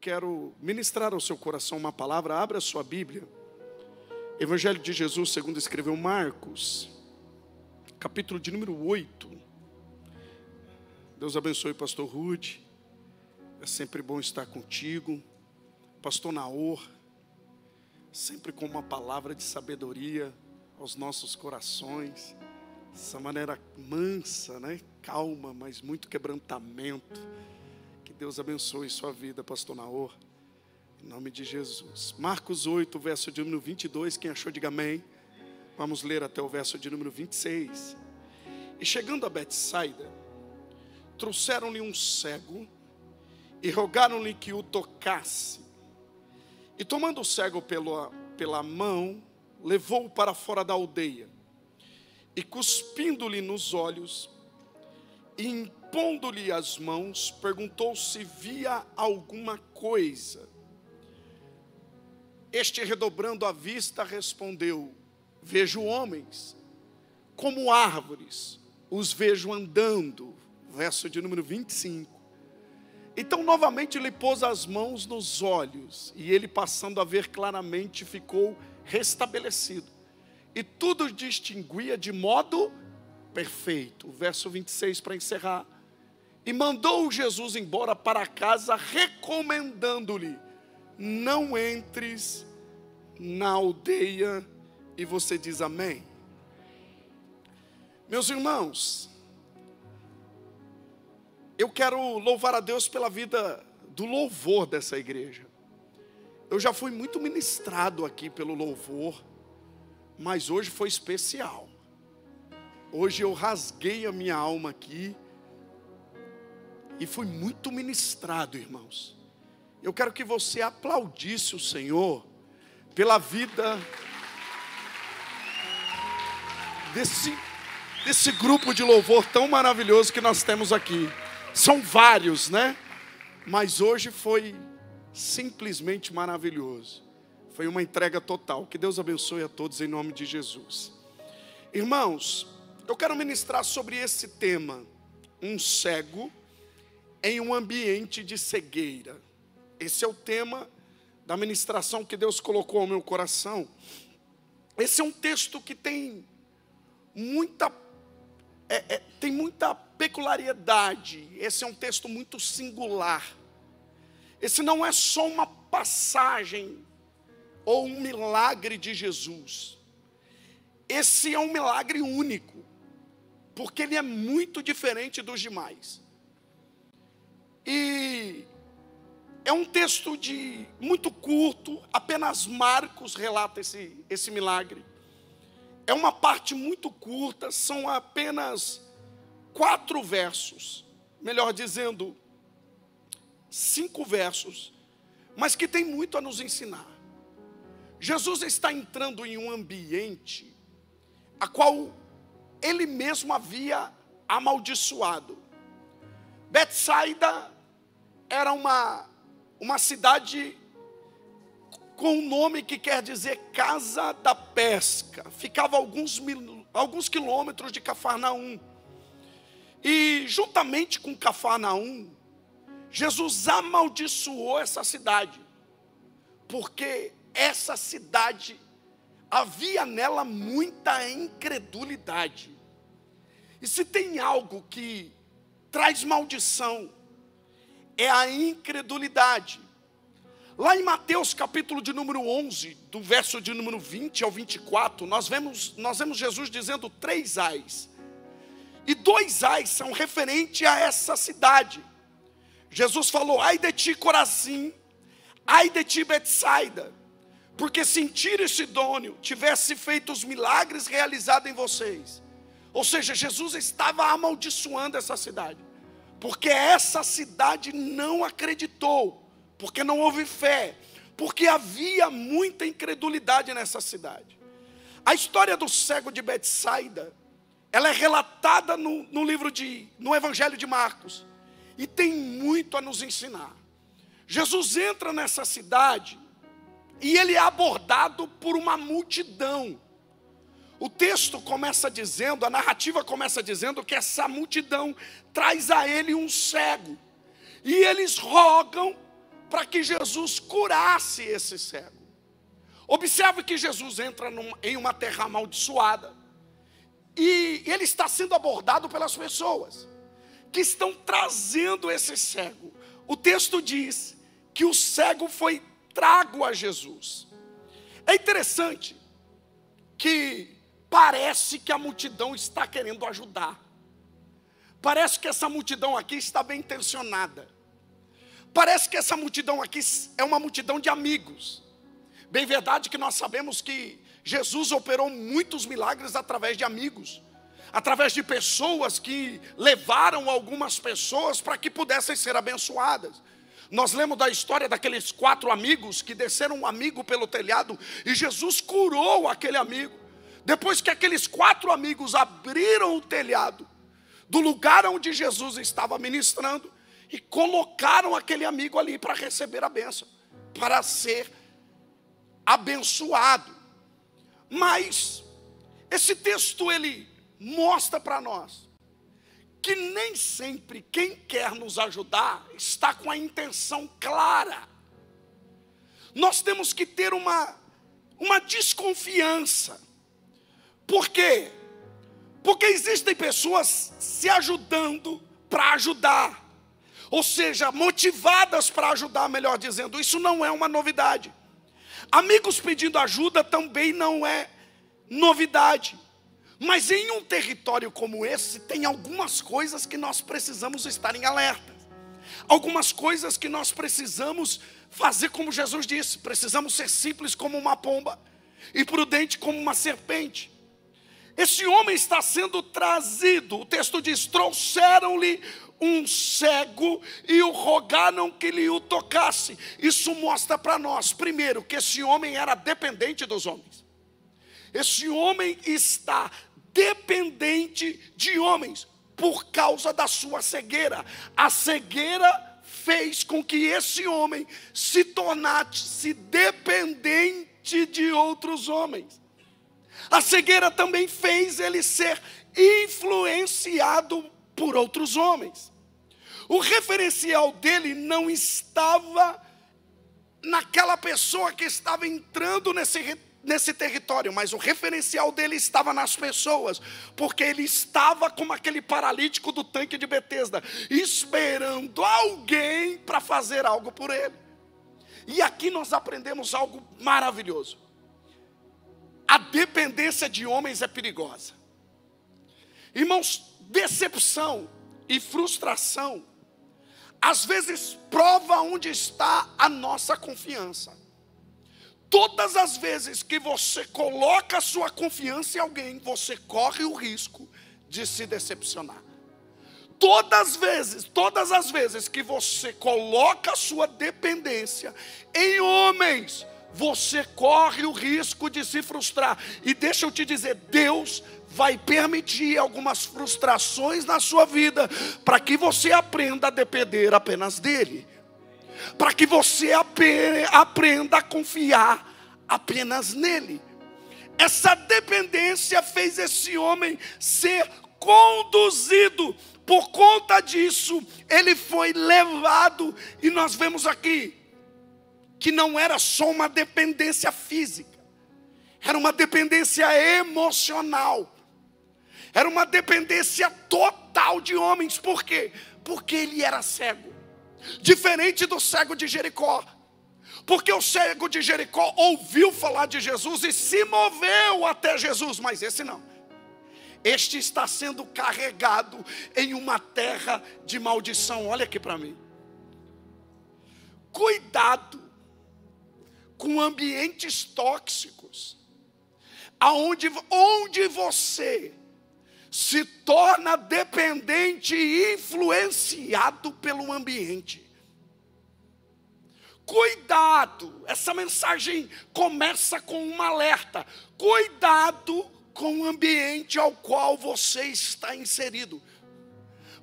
quero ministrar ao seu coração uma palavra. Abra a sua Bíblia. Evangelho de Jesus, segundo escreveu Marcos, capítulo de número 8. Deus abençoe, pastor Rude. É sempre bom estar contigo. Pastor Naor, sempre com uma palavra de sabedoria aos nossos corações. Essa maneira mansa, né? Calma, mas muito quebrantamento Deus abençoe sua vida, pastor Naor. Em nome de Jesus. Marcos 8, verso de número 22. Quem achou, diga amém. Vamos ler até o verso de número 26. E chegando a Betsaida, trouxeram-lhe um cego e rogaram-lhe que o tocasse. E tomando o cego pela, pela mão, levou-o para fora da aldeia. E cuspindo-lhe nos olhos, e impondo-lhe as mãos, perguntou se via alguma coisa. Este, redobrando a vista, respondeu: Vejo homens, como árvores, os vejo andando. Verso de número 25. Então, novamente, lhe pôs as mãos nos olhos, e ele, passando a ver claramente, ficou restabelecido. E tudo distinguia de modo perfeito. Verso 26 para encerrar. E mandou Jesus embora para casa, recomendando-lhe: não entres na aldeia. E você diz amém. Meus irmãos, eu quero louvar a Deus pela vida do louvor dessa igreja. Eu já fui muito ministrado aqui pelo louvor, mas hoje foi especial. Hoje eu rasguei a minha alma aqui e fui muito ministrado, irmãos. Eu quero que você aplaudisse o Senhor pela vida desse, desse grupo de louvor tão maravilhoso que nós temos aqui. São vários, né? Mas hoje foi simplesmente maravilhoso. Foi uma entrega total. Que Deus abençoe a todos em nome de Jesus. Irmãos, eu quero ministrar sobre esse tema, um cego em um ambiente de cegueira. Esse é o tema da ministração que Deus colocou ao meu coração. Esse é um texto que tem muita é, é, tem muita peculiaridade. Esse é um texto muito singular. Esse não é só uma passagem ou um milagre de Jesus. Esse é um milagre único porque ele é muito diferente dos demais. E é um texto de muito curto, apenas Marcos relata esse, esse milagre. É uma parte muito curta, são apenas quatro versos, melhor dizendo, cinco versos, mas que tem muito a nos ensinar. Jesus está entrando em um ambiente a qual ele mesmo havia amaldiçoado. Betsaida era uma, uma cidade com um nome que quer dizer casa da pesca. Ficava alguns, alguns quilômetros de Cafarnaum. E juntamente com Cafarnaum, Jesus amaldiçoou essa cidade, porque essa cidade havia nela muita incredulidade. E se tem algo que traz maldição, é a incredulidade. Lá em Mateus capítulo de número 11, do verso de número 20 ao 24, nós vemos, nós vemos Jesus dizendo três ais. E dois ais são referentes a essa cidade. Jesus falou: ai de ti, Corazim, ai de ti, Betsaida porque se Tiro Sidônio tivesse feito os milagres realizados em vocês, ou seja, Jesus estava amaldiçoando essa cidade, porque essa cidade não acreditou, porque não houve fé, porque havia muita incredulidade nessa cidade. A história do cego de Betsaida, ela é relatada no, no livro de, no Evangelho de Marcos, e tem muito a nos ensinar. Jesus entra nessa cidade e ele é abordado por uma multidão. O texto começa dizendo, a narrativa começa dizendo que essa multidão traz a ele um cego. E eles rogam para que Jesus curasse esse cego. Observe que Jesus entra num, em uma terra amaldiçoada e ele está sendo abordado pelas pessoas que estão trazendo esse cego. O texto diz que o cego foi trago a Jesus. É interessante que parece que a multidão está querendo ajudar. Parece que essa multidão aqui está bem intencionada. Parece que essa multidão aqui é uma multidão de amigos. Bem verdade que nós sabemos que Jesus operou muitos milagres através de amigos, através de pessoas que levaram algumas pessoas para que pudessem ser abençoadas. Nós lemos da história daqueles quatro amigos que desceram um amigo pelo telhado e Jesus curou aquele amigo. Depois que aqueles quatro amigos abriram o telhado do lugar onde Jesus estava ministrando e colocaram aquele amigo ali para receber a bênção, para ser abençoado. Mas esse texto ele mostra para nós que nem sempre quem quer nos ajudar está com a intenção clara. Nós temos que ter uma, uma desconfiança. Por quê? Porque existem pessoas se ajudando para ajudar, ou seja, motivadas para ajudar, melhor dizendo, isso não é uma novidade. Amigos pedindo ajuda também não é novidade. Mas em um território como esse, tem algumas coisas que nós precisamos estar em alerta. Algumas coisas que nós precisamos fazer como Jesus disse: precisamos ser simples como uma pomba e prudente como uma serpente. Esse homem está sendo trazido, o texto diz: trouxeram-lhe um cego e o rogaram que lhe o tocasse. Isso mostra para nós, primeiro, que esse homem era dependente dos homens. Esse homem está dependente de homens por causa da sua cegueira. A cegueira fez com que esse homem se tornasse dependente de outros homens. A cegueira também fez ele ser influenciado por outros homens. O referencial dele não estava naquela pessoa que estava entrando nesse nesse território, mas o referencial dele estava nas pessoas, porque ele estava como aquele paralítico do tanque de Betesda, esperando alguém para fazer algo por ele. E aqui nós aprendemos algo maravilhoso. A dependência de homens é perigosa. Irmãos, decepção e frustração às vezes prova onde está a nossa confiança. Todas as vezes que você coloca sua confiança em alguém, você corre o risco de se decepcionar. Todas as vezes, todas as vezes que você coloca sua dependência em homens, você corre o risco de se frustrar. E deixa eu te dizer, Deus vai permitir algumas frustrações na sua vida para que você aprenda a depender apenas dele para que você aprenda a confiar apenas nele. Essa dependência fez esse homem ser conduzido. Por conta disso, ele foi levado, e nós vemos aqui que não era só uma dependência física, era uma dependência emocional, era uma dependência total de homens, por quê? Porque ele era cego diferente do cego de Jericó. Porque o cego de Jericó ouviu falar de Jesus e se moveu até Jesus, mas esse não. Este está sendo carregado em uma terra de maldição. Olha aqui para mim. Cuidado com ambientes tóxicos, aonde onde você se torna dependente e influenciado pelo ambiente. Cuidado, essa mensagem começa com um alerta. Cuidado com o ambiente ao qual você está inserido.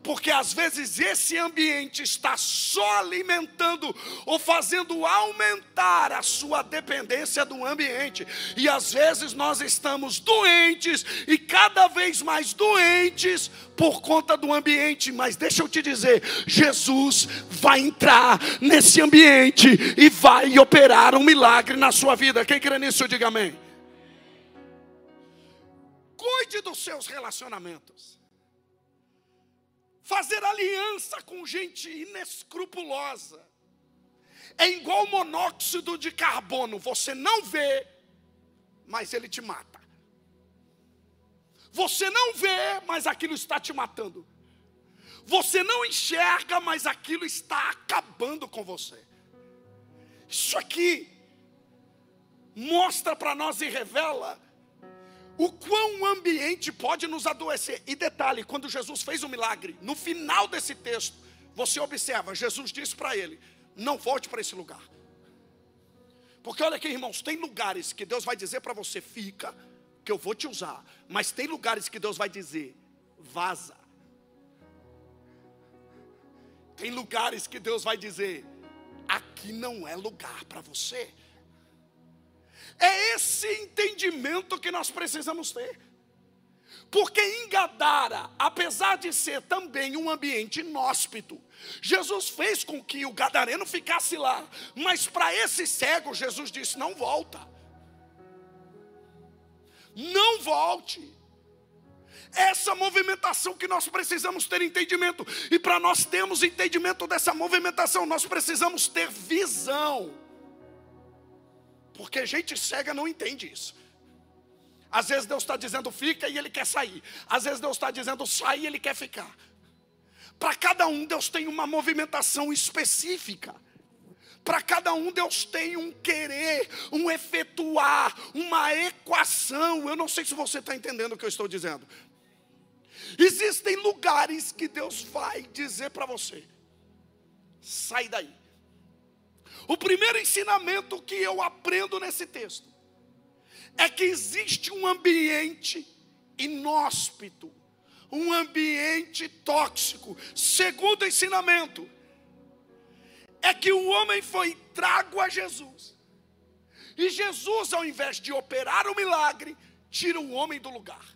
Porque às vezes esse ambiente está só alimentando ou fazendo aumentar a sua dependência do ambiente. E às vezes nós estamos doentes e cada vez mais doentes por conta do ambiente. Mas deixa eu te dizer: Jesus vai entrar nesse ambiente e vai operar um milagre na sua vida. Quem crê nisso, diga amém. Cuide dos seus relacionamentos. Fazer aliança com gente inescrupulosa é igual monóxido de carbono. Você não vê, mas ele te mata. Você não vê, mas aquilo está te matando. Você não enxerga, mas aquilo está acabando com você. Isso aqui mostra para nós e revela o quão o ambiente pode nos adoecer. E detalhe, quando Jesus fez o milagre, no final desse texto, você observa, Jesus disse para ele: não volte para esse lugar. Porque olha aqui, irmãos, tem lugares que Deus vai dizer para você: fica, que eu vou te usar. Mas tem lugares que Deus vai dizer: vaza. Tem lugares que Deus vai dizer: aqui não é lugar para você. É esse entendimento que nós precisamos ter. Porque em Gadara, apesar de ser também um ambiente inóspito, Jesus fez com que o gadareno ficasse lá, mas para esse cego, Jesus disse: não volta, não volte. Essa movimentação que nós precisamos ter entendimento, e para nós termos entendimento dessa movimentação, nós precisamos ter visão. Porque gente cega não entende isso. Às vezes Deus está dizendo fica e ele quer sair. Às vezes Deus está dizendo sai e ele quer ficar. Para cada um, Deus tem uma movimentação específica. Para cada um, Deus tem um querer, um efetuar, uma equação. Eu não sei se você está entendendo o que eu estou dizendo. Existem lugares que Deus vai dizer para você: sai daí. O primeiro ensinamento que eu aprendo nesse texto é que existe um ambiente inóspito, um ambiente tóxico. Segundo ensinamento é que o homem foi trago a Jesus. E Jesus, ao invés de operar o milagre, tira o homem do lugar.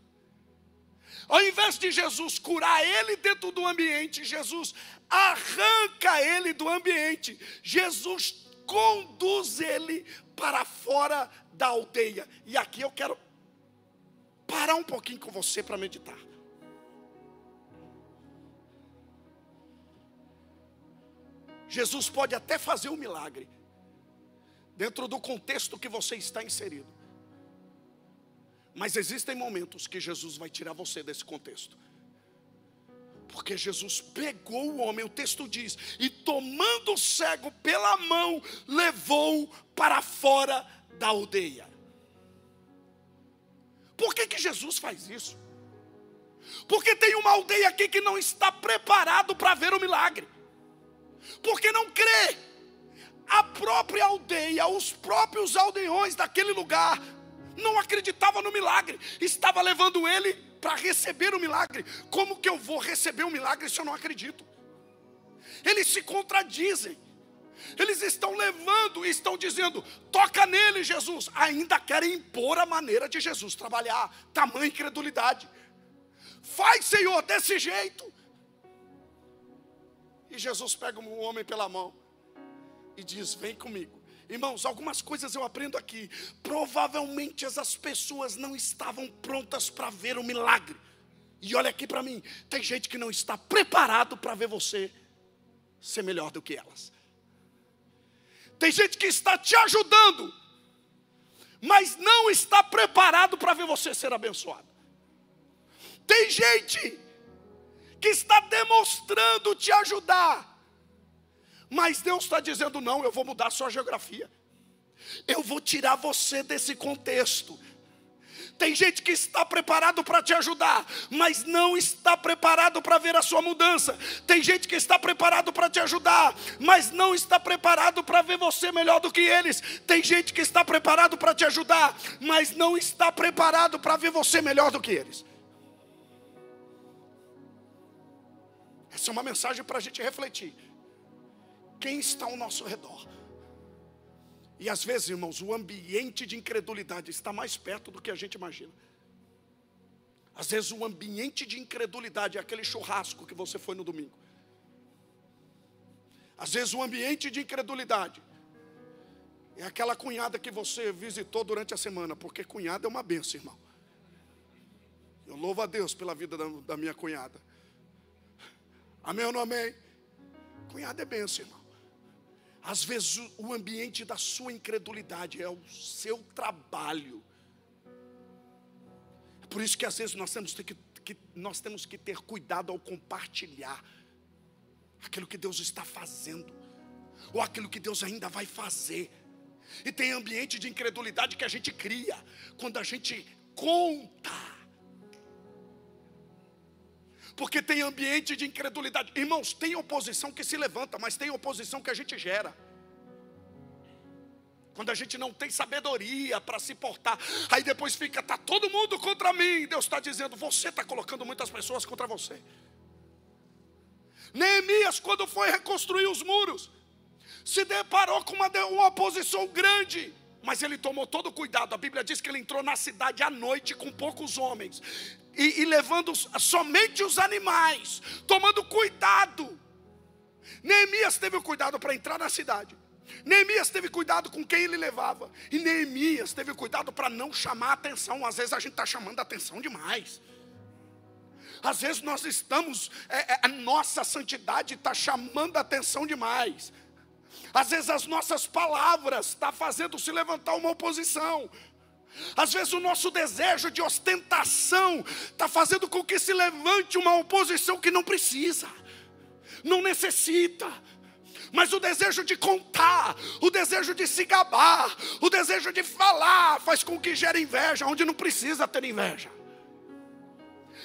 Ao invés de Jesus curar ele dentro do ambiente, Jesus arranca ele do ambiente. Jesus conduz ele para fora da aldeia. E aqui eu quero parar um pouquinho com você para meditar. Jesus pode até fazer um milagre, dentro do contexto que você está inserido. Mas existem momentos que Jesus vai tirar você desse contexto. Porque Jesus pegou o homem, o texto diz, e tomando o cego pela mão, levou para fora da aldeia. Por que, que Jesus faz isso? Porque tem uma aldeia aqui que não está preparado para ver o milagre. Porque não crê. A própria aldeia, os próprios aldeões daquele lugar não acreditava no milagre, estava levando ele para receber o milagre. Como que eu vou receber o milagre se eu não acredito? Eles se contradizem. Eles estão levando e estão dizendo: toca nele, Jesus. Ainda querem impor a maneira de Jesus trabalhar. Tamanha incredulidade. Faz, Senhor, desse jeito. E Jesus pega o homem pela mão e diz: Vem comigo. Irmãos, algumas coisas eu aprendo aqui. Provavelmente as pessoas não estavam prontas para ver o milagre. E olha aqui para mim, tem gente que não está preparado para ver você ser melhor do que elas. Tem gente que está te ajudando, mas não está preparado para ver você ser abençoado. Tem gente que está demonstrando te ajudar, mas Deus está dizendo: não, eu vou mudar sua geografia. Eu vou tirar você desse contexto. Tem gente que está preparado para te ajudar, mas não está preparado para ver a sua mudança. Tem gente que está preparado para te ajudar, mas não está preparado para ver você melhor do que eles. Tem gente que está preparado para te ajudar, mas não está preparado para ver você melhor do que eles. Essa é uma mensagem para a gente refletir. Quem está ao nosso redor? E às vezes, irmãos, o ambiente de incredulidade está mais perto do que a gente imagina. Às vezes, o ambiente de incredulidade é aquele churrasco que você foi no domingo. Às vezes, o ambiente de incredulidade é aquela cunhada que você visitou durante a semana, porque cunhada é uma benção, irmão. Eu louvo a Deus pela vida da, da minha cunhada. Amém ou não amém? Cunhada é benção, irmão. Às vezes o ambiente da sua incredulidade é o seu trabalho. É por isso que às vezes nós temos que, que, nós temos que ter cuidado ao compartilhar aquilo que Deus está fazendo, ou aquilo que Deus ainda vai fazer. E tem ambiente de incredulidade que a gente cria quando a gente conta porque tem ambiente de incredulidade. Irmãos, tem oposição que se levanta, mas tem oposição que a gente gera. Quando a gente não tem sabedoria para se portar, aí depois fica, tá todo mundo contra mim. Deus está dizendo, você está colocando muitas pessoas contra você. Neemias, quando foi reconstruir os muros, se deparou com uma, uma oposição grande, mas ele tomou todo o cuidado. A Bíblia diz que ele entrou na cidade à noite com poucos homens e, e levando somente os animais, tomando cuidado. Neemias teve o cuidado para entrar na cidade. Neemias teve cuidado com quem ele levava. E Neemias teve cuidado para não chamar atenção. Às vezes a gente está chamando atenção demais. Às vezes nós estamos, é, é, a nossa santidade está chamando atenção demais. Às vezes as nossas palavras estão tá fazendo se levantar uma oposição. Às vezes o nosso desejo de ostentação está fazendo com que se levante uma oposição que não precisa, não necessita. Mas o desejo de contar, o desejo de se gabar, o desejo de falar, faz com que gere inveja, onde não precisa ter inveja.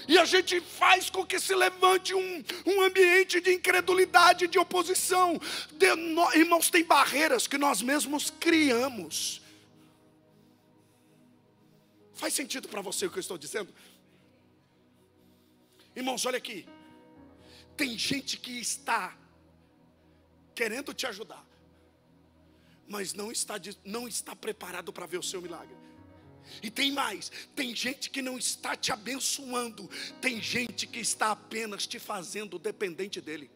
E a gente faz com que se levante um, um ambiente de incredulidade, de oposição. De, no, irmãos, tem barreiras que nós mesmos criamos Faz sentido para você o que eu estou dizendo? Irmãos, olha aqui. Tem gente que está querendo te ajudar, mas não está, não está preparado para ver o seu milagre. E tem mais: tem gente que não está te abençoando, tem gente que está apenas te fazendo dependente dele.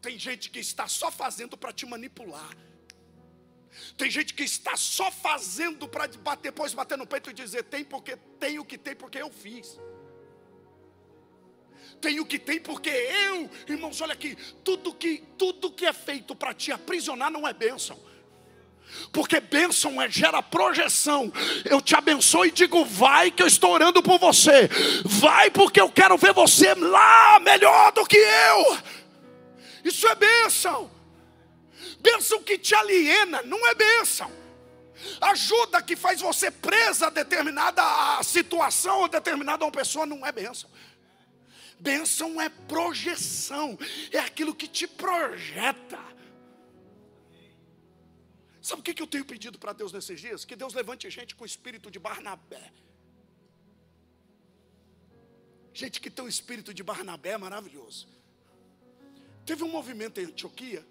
Tem gente que está só fazendo para te manipular. Tem gente que está só fazendo para depois bater no peito e dizer: tem porque tem o que tem porque eu fiz. Tem o que tem porque eu, irmãos, olha aqui, tudo que tudo que é feito para te aprisionar não é bênção. Porque bênção é, gera projeção. Eu te abençoo e digo: vai, que eu estou orando por você. Vai, porque eu quero ver você lá melhor do que eu. Isso é bênção. Bênção que te aliena não é bênção. Ajuda que faz você presa a determinada situação ou determinada uma pessoa não é bênção. Bênção é projeção, é aquilo que te projeta. Sabe o que eu tenho pedido para Deus nesses dias? Que Deus levante gente com o espírito de Barnabé. Gente que tem o espírito de Barnabé é maravilhoso. Teve um movimento em Antioquia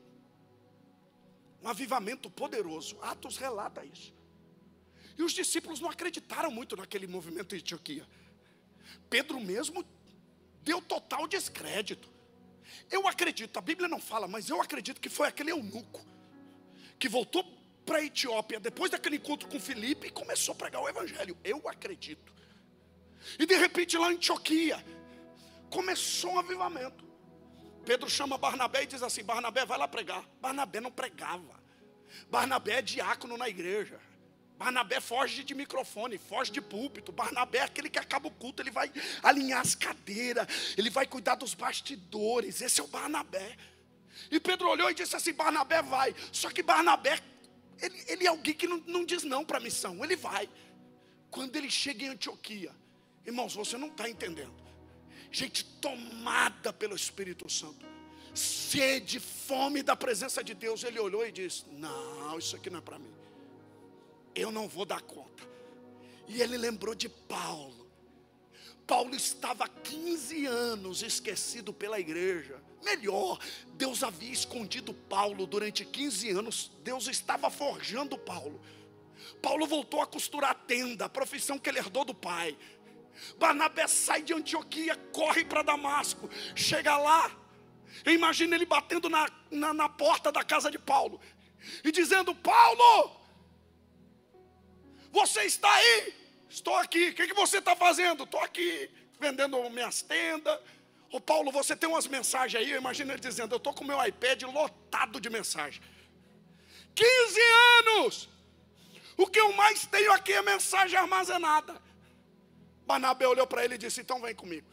um avivamento poderoso. Atos relata isso. E os discípulos não acreditaram muito naquele movimento de Antioquia. Pedro mesmo deu total descrédito. Eu acredito, a Bíblia não fala, mas eu acredito que foi aquele eunuco que voltou para a Etiópia depois daquele encontro com Filipe e começou a pregar o evangelho. Eu acredito. E de repente lá em Antioquia começou um avivamento. Pedro chama Barnabé e diz assim: Barnabé, vai lá pregar. Barnabé não pregava. Barnabé é diácono na igreja. Barnabé foge de microfone, foge de púlpito. Barnabé é aquele que acaba o culto, ele vai alinhar as cadeiras, ele vai cuidar dos bastidores. Esse é o Barnabé. E Pedro olhou e disse assim: Barnabé vai. Só que Barnabé, ele, ele é alguém que não, não diz não para a missão, ele vai. Quando ele chega em Antioquia, irmãos, você não está entendendo gente tomada pelo Espírito Santo, sede, fome da presença de Deus. Ele olhou e disse: Não, isso aqui não é para mim, eu não vou dar conta. E ele lembrou de Paulo. Paulo estava 15 anos esquecido pela igreja. Melhor, Deus havia escondido Paulo durante 15 anos. Deus estava forjando Paulo. Paulo voltou a costurar a tenda, a profissão que ele herdou do pai. Barnabé sai de Antioquia, corre para Damasco, chega lá. Imagina ele batendo na, na, na porta da casa de Paulo e dizendo: Paulo, você está aí? Estou aqui. O que, que você está fazendo? Estou aqui vendendo minhas tendas. Ô Paulo, você tem umas mensagens aí? Imagina ele dizendo: Eu estou com meu iPad lotado de mensagem. 15 anos! O que eu mais tenho aqui é mensagem armazenada. Barnabé olhou para ele e disse: Então vem comigo,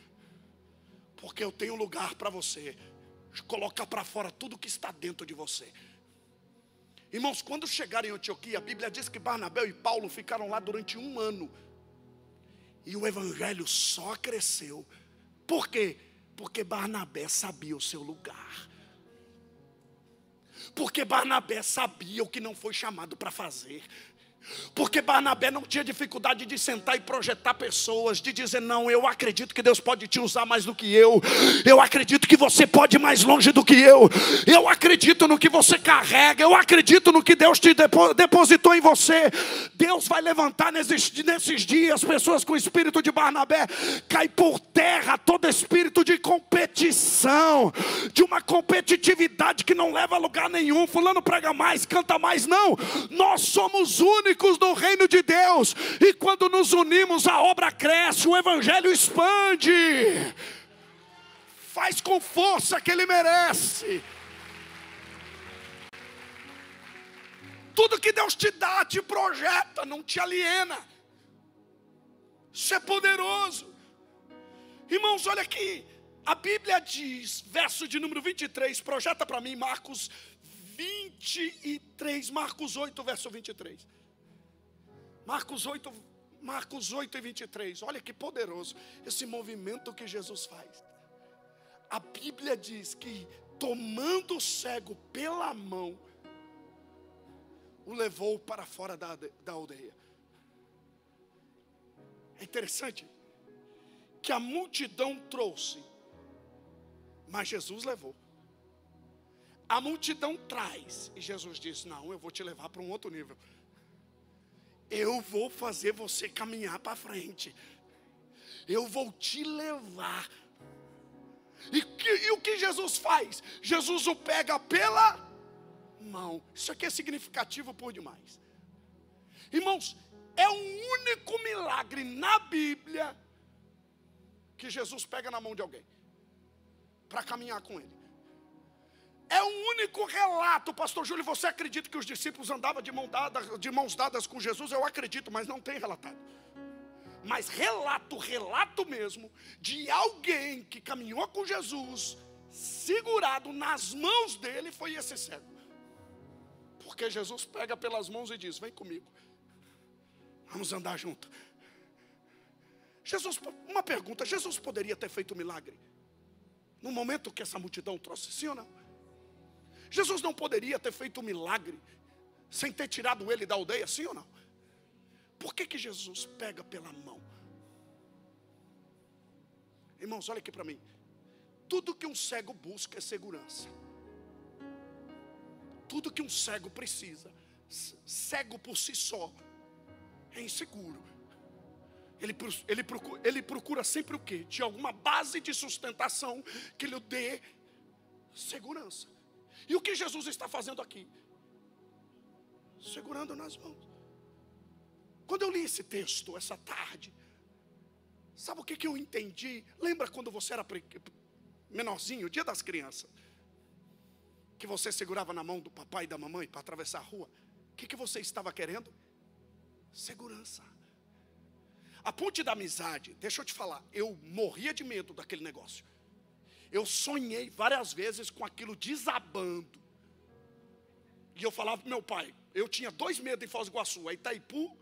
porque eu tenho lugar para você. Colocar para fora tudo que está dentro de você. Irmãos, quando chegaram em Antioquia, a Bíblia diz que Barnabé e Paulo ficaram lá durante um ano. E o evangelho só cresceu. Por quê? Porque Barnabé sabia o seu lugar. Porque Barnabé sabia o que não foi chamado para fazer. Porque Barnabé não tinha dificuldade de sentar e projetar pessoas, de dizer: Não, eu acredito que Deus pode te usar mais do que eu, eu acredito que você pode ir mais longe do que eu, eu acredito no que você carrega, eu acredito no que Deus te depositou em você. Deus vai levantar nesses, nesses dias pessoas com o espírito de Barnabé, cai por terra todo espírito de competição, de uma competitividade que não leva a lugar nenhum. Fulano prega mais, canta mais, não, nós somos únicos únicos no reino de Deus, e quando nos unimos, a obra cresce, o evangelho expande, faz com força que ele merece. Tudo que Deus te dá, te projeta, não te aliena. Isso é poderoso. Irmãos, olha aqui. A Bíblia diz, verso de número 23, projeta para mim Marcos 23, Marcos 8, verso 23. Marcos 8, Marcos 8 e 23. Olha que poderoso esse movimento que Jesus faz. A Bíblia diz que tomando o cego pela mão, o levou para fora da, da aldeia. É interessante que a multidão trouxe, mas Jesus levou. A multidão traz, e Jesus disse: Não, eu vou te levar para um outro nível eu vou fazer você caminhar para frente. Eu vou te levar. E, que, e, o que Jesus faz? Jesus o pega pela mão. Isso aqui é significativo por demais. Irmãos, é o único milagre na Bíblia que Jesus pega na mão de alguém para caminhar com ele. É o único relato, pastor Júlio, você acredita que os discípulos andavam de, mão dada, de mãos dadas com Jesus? Eu acredito, mas não tem relatado. Mas relato, relato mesmo, de alguém que caminhou com Jesus, segurado nas mãos dele, foi esse cego. Porque Jesus pega pelas mãos e diz: Vem comigo, vamos andar junto. Jesus, uma pergunta: Jesus poderia ter feito um milagre no momento que essa multidão trouxe, sim ou não? Jesus não poderia ter feito um milagre sem ter tirado ele da aldeia, sim ou não? Por que, que Jesus pega pela mão? Irmãos, olha aqui para mim. Tudo que um cego busca é segurança. Tudo que um cego precisa, cego por si só, é inseguro. Ele, ele, procura, ele procura sempre o quê? De alguma base de sustentação que lhe dê segurança. E o que Jesus está fazendo aqui? Segurando nas mãos. Quando eu li esse texto essa tarde, sabe o que, que eu entendi? Lembra quando você era menorzinho, dia das crianças? Que você segurava na mão do papai e da mamãe para atravessar a rua? O que, que você estava querendo? Segurança. A ponte da amizade, deixa eu te falar, eu morria de medo daquele negócio. Eu sonhei várias vezes com aquilo desabando. E eu falava para meu pai, eu tinha dois medos em Foz do Iguaçu, a Itaipu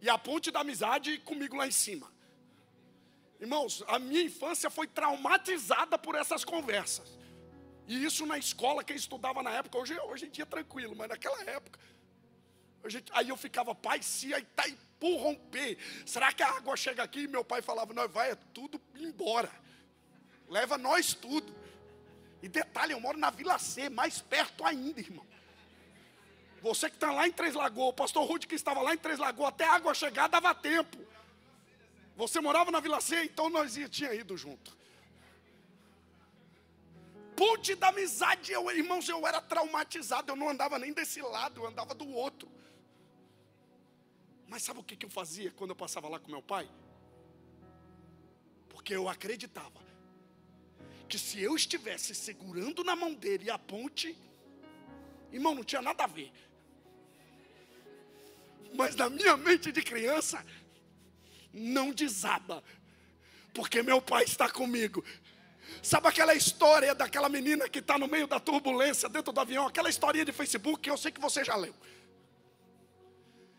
e a ponte da amizade comigo lá em cima. Irmãos, a minha infância foi traumatizada por essas conversas. E isso na escola, quem estudava na época, hoje, hoje em dia tranquilo, mas naquela época, Gente, aí eu ficava, pai, se Itaipu romper, será que a água chega aqui? E meu pai falava, nós vai é tudo embora. Leva nós tudo. E detalhe, eu moro na Vila C, mais perto ainda, irmão. Você que está lá em Três Lagoas, o pastor Rude que estava lá em Três Lagoas, até a água chegar dava tempo. Você morava na Vila C, então nós ia, tinha ido junto. Ponte da amizade, eu, irmãos, eu era traumatizado, eu não andava nem desse lado, eu andava do outro. Mas sabe o que, eu fazia quando eu passava lá com meu pai? Porque eu acreditava que se eu estivesse segurando na mão dele a ponte, irmão, não tinha nada a ver. Mas na minha mente de criança, não desaba, porque meu pai está comigo. Sabe aquela história daquela menina que está no meio da turbulência dentro do avião? Aquela historinha de Facebook que eu sei que você já leu.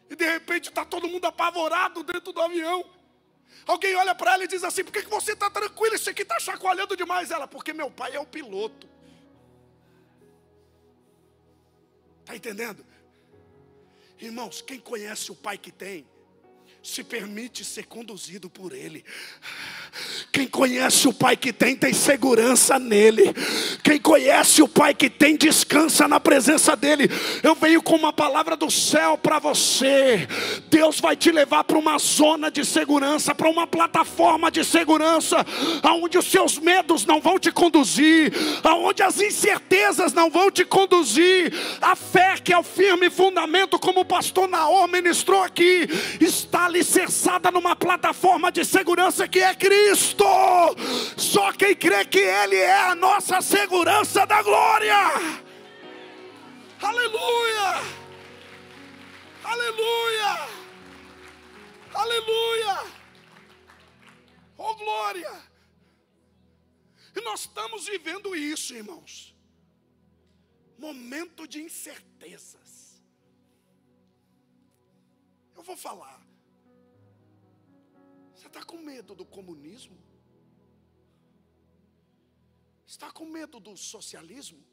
E de repente está todo mundo apavorado dentro do avião. Alguém olha para ela e diz assim: Por que, que você está tranquilo? Isso aqui está chacoalhando demais. Ela, porque meu pai é o piloto. Está entendendo? Irmãos, quem conhece o pai que tem, se permite ser conduzido por Ele. Quem conhece o Pai que tem, tem segurança nele. Quem conhece o Pai que tem, descansa na presença dele. Eu venho com uma palavra do céu para você. Deus vai te levar para uma zona de segurança, para uma plataforma de segurança, aonde os seus medos não vão te conduzir, aonde as incertezas não vão te conduzir. A fé que é o firme fundamento, como o pastor Naor ministrou aqui, está alicerçada numa plataforma de segurança que é Cristo. Só quem crê que Ele é a nossa segurança da glória. Aleluia! Aleluia! Aleluia! Oh glória! E nós estamos vivendo isso, irmãos. Momento de incertezas. Eu vou falar. Está com medo do comunismo? Está com medo do socialismo?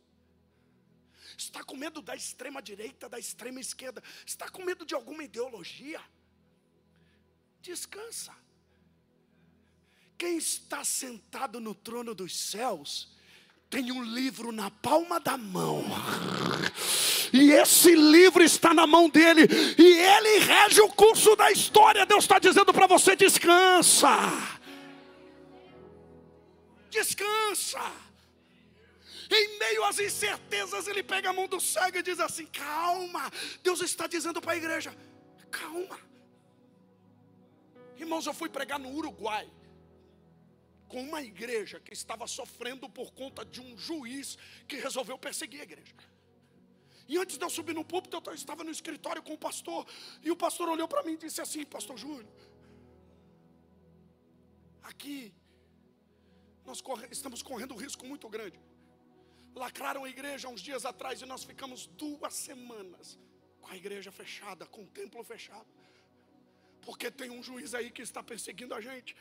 Está com medo da extrema direita, da extrema esquerda? Está com medo de alguma ideologia? Descansa. Quem está sentado no trono dos céus tem um livro na palma da mão. E esse livro está na mão dele, e ele rege o curso da história. Deus está dizendo para você: descansa descansa. Em meio às incertezas, ele pega a mão do cego e diz assim: calma. Deus está dizendo para a igreja: calma. Irmãos, eu fui pregar no Uruguai com uma igreja que estava sofrendo por conta de um juiz que resolveu perseguir a igreja. E antes de eu subir no púlpito, eu estava no escritório com o pastor, e o pastor olhou para mim e disse assim: Pastor Júlio, aqui nós estamos correndo um risco muito grande. Lacraram a igreja uns dias atrás e nós ficamos duas semanas com a igreja fechada, com o templo fechado. Porque tem um juiz aí que está perseguindo a gente.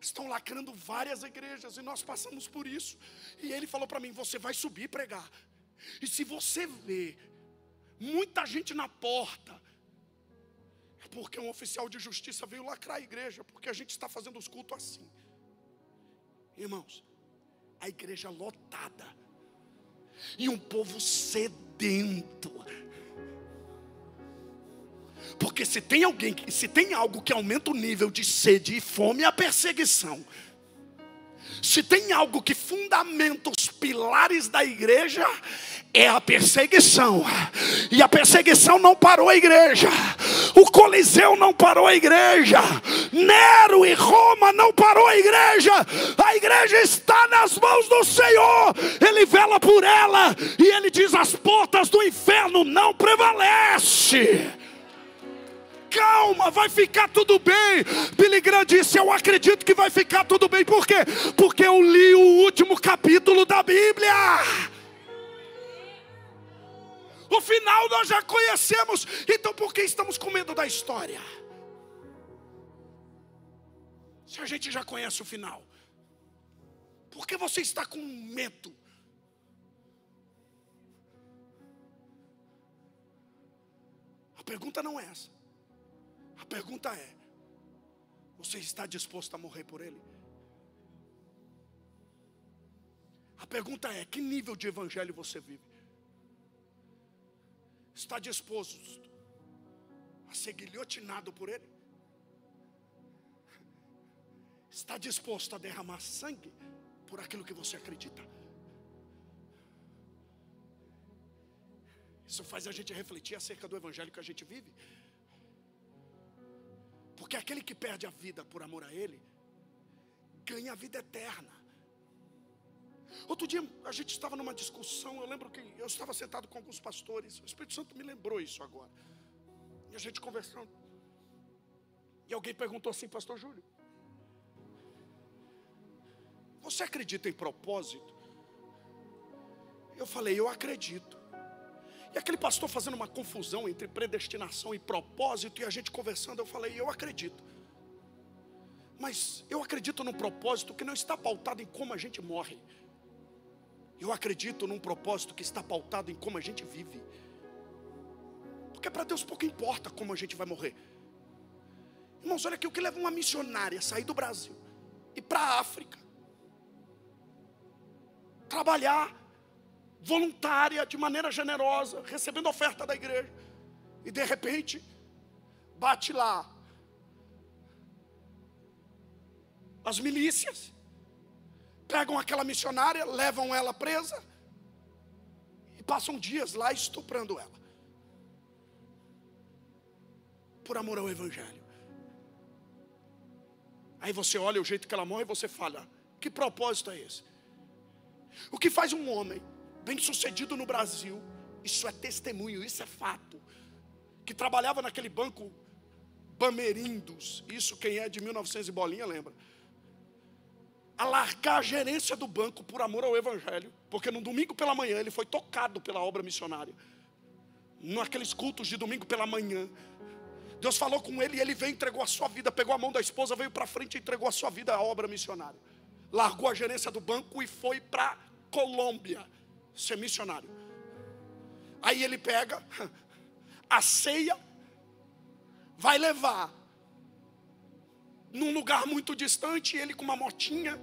Estão lacrando várias igrejas e nós passamos por isso. E ele falou para mim: Você vai subir e pregar. E se você vê muita gente na porta, é porque um oficial de justiça veio lacrar a igreja, porque a gente está fazendo os cultos assim. Irmãos, a igreja lotada e um povo sedento. Porque se tem alguém, se tem algo que aumenta o nível de sede e fome, é a perseguição. Se tem algo que fundamenta pilares da igreja, é a perseguição. E a perseguição não parou a igreja. O Coliseu não parou a igreja. Nero e Roma não parou a igreja. A igreja está nas mãos do Senhor. Ele vela por ela e ele diz: as portas do inferno não prevalecem calma, vai ficar tudo bem. Billy Graham disse: Eu acredito que vai ficar tudo bem. Por quê? Porque eu li o último capítulo da Bíblia. O final nós já conhecemos, então por que estamos com medo da história? Se a gente já conhece o final, por que você está com medo? A pergunta não é essa. A pergunta é: você está disposto a morrer por ele? A pergunta é: que nível de evangelho você vive? Está disposto a ser guilhotinado por ele? Está disposto a derramar sangue por aquilo que você acredita? Isso faz a gente refletir acerca do evangelho que a gente vive. Porque aquele que perde a vida por amor a Ele, ganha a vida eterna. Outro dia a gente estava numa discussão, eu lembro que eu estava sentado com alguns pastores, o Espírito Santo me lembrou isso agora. E a gente conversando. E alguém perguntou assim, pastor Júlio, você acredita em propósito? Eu falei, eu acredito. E aquele pastor fazendo uma confusão entre predestinação e propósito, e a gente conversando, eu falei, eu acredito. Mas eu acredito num propósito que não está pautado em como a gente morre. Eu acredito num propósito que está pautado em como a gente vive. Porque para Deus pouco importa como a gente vai morrer. Irmãos, olha aqui o que leva uma missionária a sair do Brasil e para a África. Trabalhar voluntária, de maneira generosa, recebendo oferta da igreja. E de repente, bate lá as milícias, pegam aquela missionária, levam ela presa e passam dias lá estuprando ela. Por amor ao Evangelho. Aí você olha o jeito que ela morre e você fala: que propósito é esse? O que faz um homem bem sucedido no Brasil, isso é testemunho, isso é fato, que trabalhava naquele banco Bamerindos, isso quem é de 1900 e bolinha lembra, a largar a gerência do banco por amor ao Evangelho, porque no domingo pela manhã ele foi tocado pela obra missionária, naqueles cultos de domingo pela manhã, Deus falou com ele e ele veio, entregou a sua vida, pegou a mão da esposa, veio para frente e entregou a sua vida à obra missionária. Largou a gerência do banco e foi para Colômbia ser missionário. Aí ele pega a ceia, vai levar num lugar muito distante, ele com uma motinha,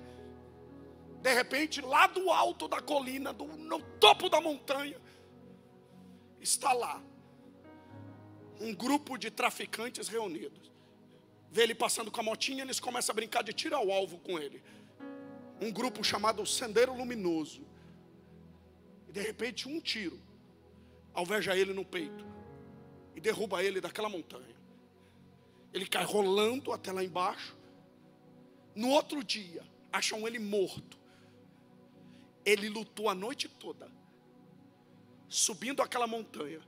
de repente, lá do alto da colina, do, no topo da montanha, está lá um grupo de traficantes reunidos. Vê ele passando com a motinha, eles começam a brincar de tiro ao alvo com ele. Um grupo chamado Sendeiro Luminoso. E de repente, um tiro alveja ele no peito e derruba ele daquela montanha. Ele cai rolando até lá embaixo. No outro dia, acham ele morto. Ele lutou a noite toda, subindo aquela montanha.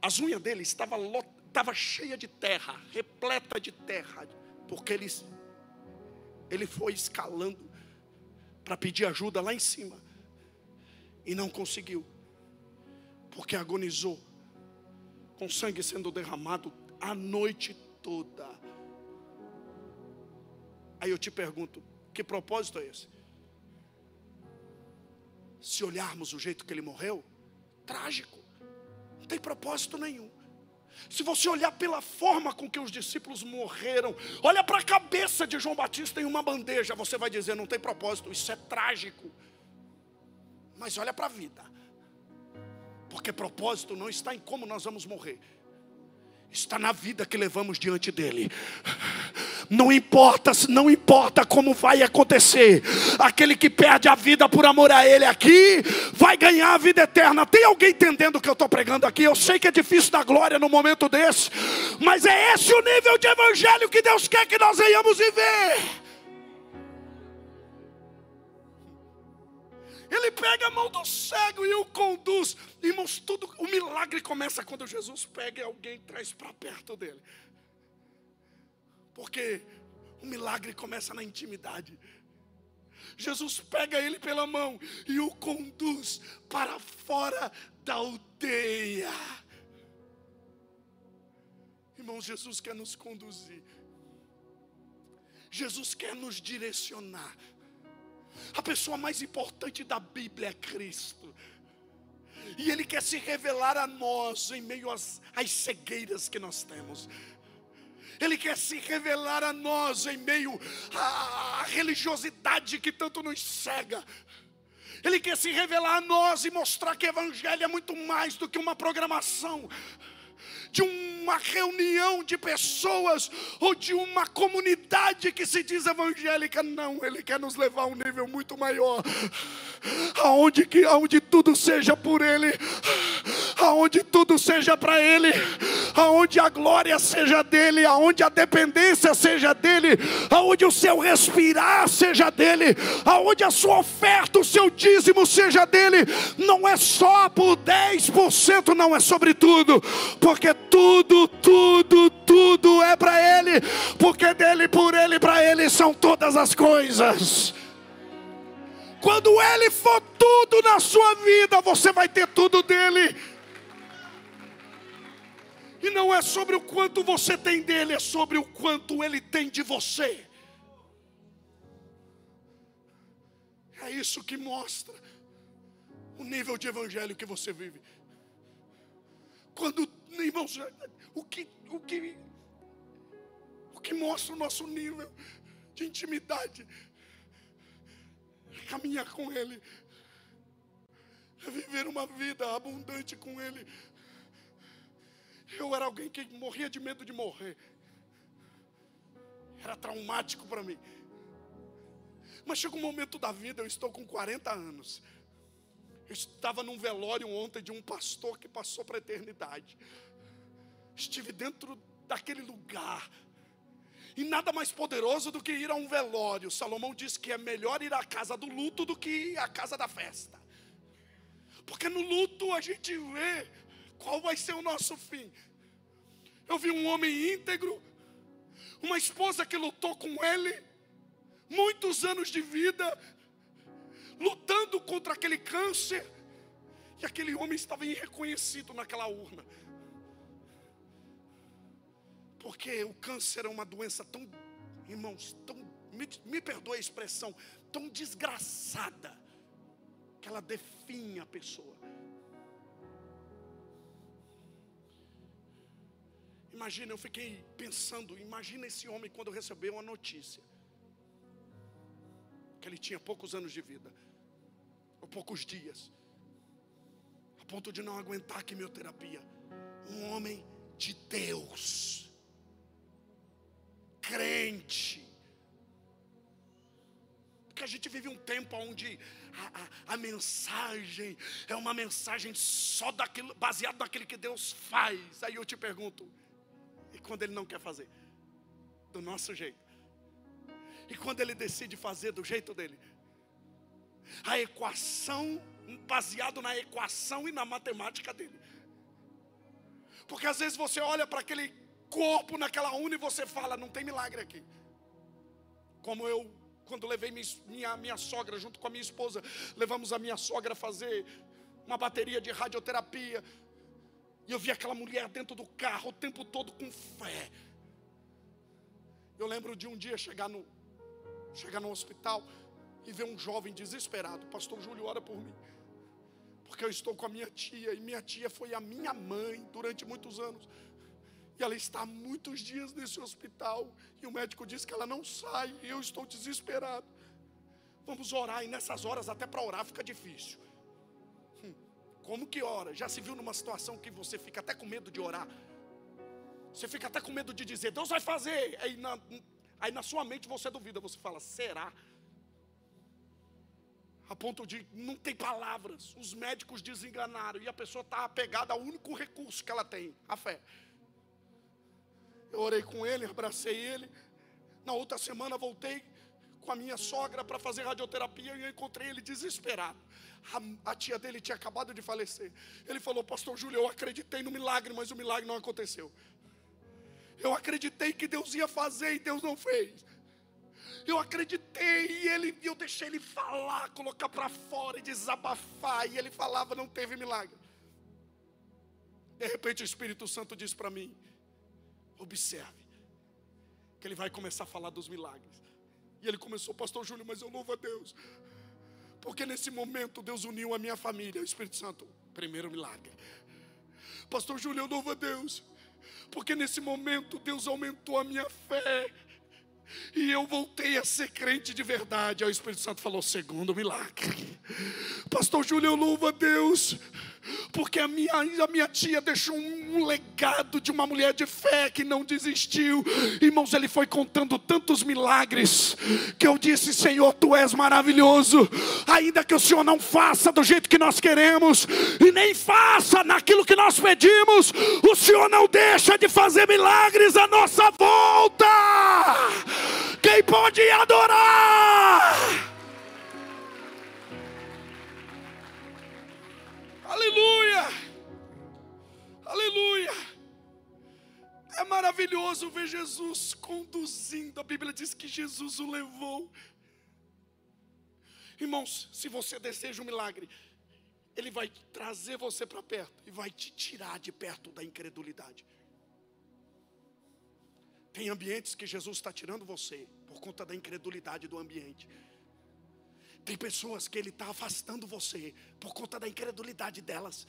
As unhas dele estavam estava cheia de terra, repleta de terra, porque ele, ele foi escalando para pedir ajuda lá em cima e não conseguiu, porque agonizou, com sangue sendo derramado a noite toda. Aí eu te pergunto: que propósito é esse? Se olharmos o jeito que ele morreu, trágico, não tem propósito nenhum. Se você olhar pela forma com que os discípulos morreram, olha para a cabeça de João Batista em uma bandeja, você vai dizer: não tem propósito, isso é trágico. Mas olha para a vida. Porque propósito não está em como nós vamos morrer. Está na vida que levamos diante dele. Não importa, não importa como vai acontecer. Aquele que perde a vida por amor a ele aqui, vai ganhar a vida eterna. Tem alguém entendendo o que eu estou pregando aqui? Eu sei que é difícil dar glória no momento desse, mas é esse o nível de evangelho que Deus quer que nós venhamos viver. Ele pega a mão do cego e o conduz. Irmãos, tudo, o milagre começa quando Jesus pega e alguém traz para perto dele. Porque o milagre começa na intimidade. Jesus pega ele pela mão e o conduz para fora da aldeia. Irmãos, Jesus quer nos conduzir. Jesus quer nos direcionar. A pessoa mais importante da Bíblia é Cristo. E Ele quer se revelar a nós em meio às, às cegueiras que nós temos. Ele quer se revelar a nós em meio à religiosidade que tanto nos cega. Ele quer se revelar a nós e mostrar que o Evangelho é muito mais do que uma programação de uma reunião de pessoas ou de uma comunidade que se diz evangélica. Não, Ele quer nos levar a um nível muito maior, aonde, que, aonde tudo seja por Ele, aonde tudo seja para Ele, aonde a glória seja dEle, aonde a dependência seja dEle, aonde o seu respirar seja dEle, aonde a sua oferta, o seu dízimo seja dEle. Não é só por 10%, não é sobre tudo, porque tudo, tudo, tudo é para Ele, porque dele, por Ele, para Ele são todas as coisas. Quando Ele for tudo na sua vida, você vai ter tudo dele. E não é sobre o quanto você tem dele, é sobre o quanto ele tem de você. É isso que mostra o nível de evangelho que você vive. Quando, irmãos, o que, o que, o que mostra o nosso nível de intimidade é caminhar com Ele, é viver uma vida abundante com Ele. Eu era alguém que morria de medo de morrer, era traumático para mim. Mas chega um momento da vida, eu estou com 40 anos. Eu estava num velório ontem de um pastor que passou para a eternidade. Estive dentro daquele lugar. E nada mais poderoso do que ir a um velório. Salomão diz que é melhor ir à casa do luto do que ir à casa da festa. Porque no luto a gente vê qual vai ser o nosso fim. Eu vi um homem íntegro, uma esposa que lutou com ele, muitos anos de vida, lutando contra aquele câncer, e aquele homem estava irreconhecido naquela urna. Porque o câncer é uma doença tão, irmãos, tão, me, me perdoe a expressão, tão desgraçada, que ela definha a pessoa. Imagina, eu fiquei pensando, imagina esse homem quando recebeu a notícia que ele tinha poucos anos de vida ou poucos dias, a ponto de não aguentar a quimioterapia. Um homem de Deus, crente. Porque a gente vive um tempo onde a, a, a mensagem é uma mensagem só baseado naquilo que Deus faz. Aí eu te pergunto, e quando Ele não quer fazer? Do nosso jeito. E quando Ele decide fazer do jeito dele? a equação, baseado na equação e na matemática dele. Porque às vezes você olha para aquele corpo naquela urna e você fala, não tem milagre aqui. Como eu, quando levei minha, minha sogra junto com a minha esposa, levamos a minha sogra a fazer uma bateria de radioterapia. E eu vi aquela mulher dentro do carro o tempo todo com fé. Eu lembro de um dia chegar no, chegar no hospital e ver um jovem desesperado. Pastor Júlio, ora por mim. Porque eu estou com a minha tia, e minha tia foi a minha mãe durante muitos anos. E ela está há muitos dias nesse hospital. E o médico diz que ela não sai. E eu estou desesperado. Vamos orar. E nessas horas, até para orar, fica difícil. Como que ora? Já se viu numa situação que você fica até com medo de orar? Você fica até com medo de dizer, Deus vai fazer. Aí na, aí na sua mente você duvida. Você fala, será? a ponto de não tem palavras. Os médicos desenganaram e a pessoa está apegada ao único recurso que ela tem, a fé. Eu orei com ele, abracei ele. Na outra semana voltei com a minha sogra para fazer radioterapia e eu encontrei ele desesperado. A, a, tia dele tinha acabado de falecer. Ele falou: Pastor Júlio, eu acreditei no milagre, mas o milagre não aconteceu. Eu acreditei que Deus ia fazer e Deus não fez. Eu acreditei e ele, eu deixei ele falar, colocar para fora e desabafar. E ele falava, não teve milagre. De repente o Espírito Santo diz para mim: observe, que ele vai começar a falar dos milagres. E ele começou, Pastor Júlio, mas eu louvo a Deus, Porque nesse momento Deus uniu a minha família, o Espírito Santo, primeiro milagre. Pastor Júlio, eu louvo a Deus, porque nesse momento Deus aumentou a minha fé. E eu voltei a ser crente de verdade. Aí o Espírito Santo falou: segundo milagre. Pastor Júlio, eu louvo a Deus porque a minha, a minha tia deixou um legado de uma mulher de fé que não desistiu. Irmãos, ele foi contando tantos milagres que eu disse: Senhor, tu és maravilhoso, ainda que o Senhor não faça do jeito que nós queremos e nem faça naquilo que nós pedimos, o Senhor não deixa de fazer milagres à nossa volta. Quem pode adorar? Maravilhoso ver Jesus conduzindo. A Bíblia diz que Jesus o levou. Irmãos, se você deseja um milagre, Ele vai trazer você para perto e vai te tirar de perto da incredulidade. Tem ambientes que Jesus está tirando você por conta da incredulidade do ambiente. Tem pessoas que Ele está afastando você por conta da incredulidade delas.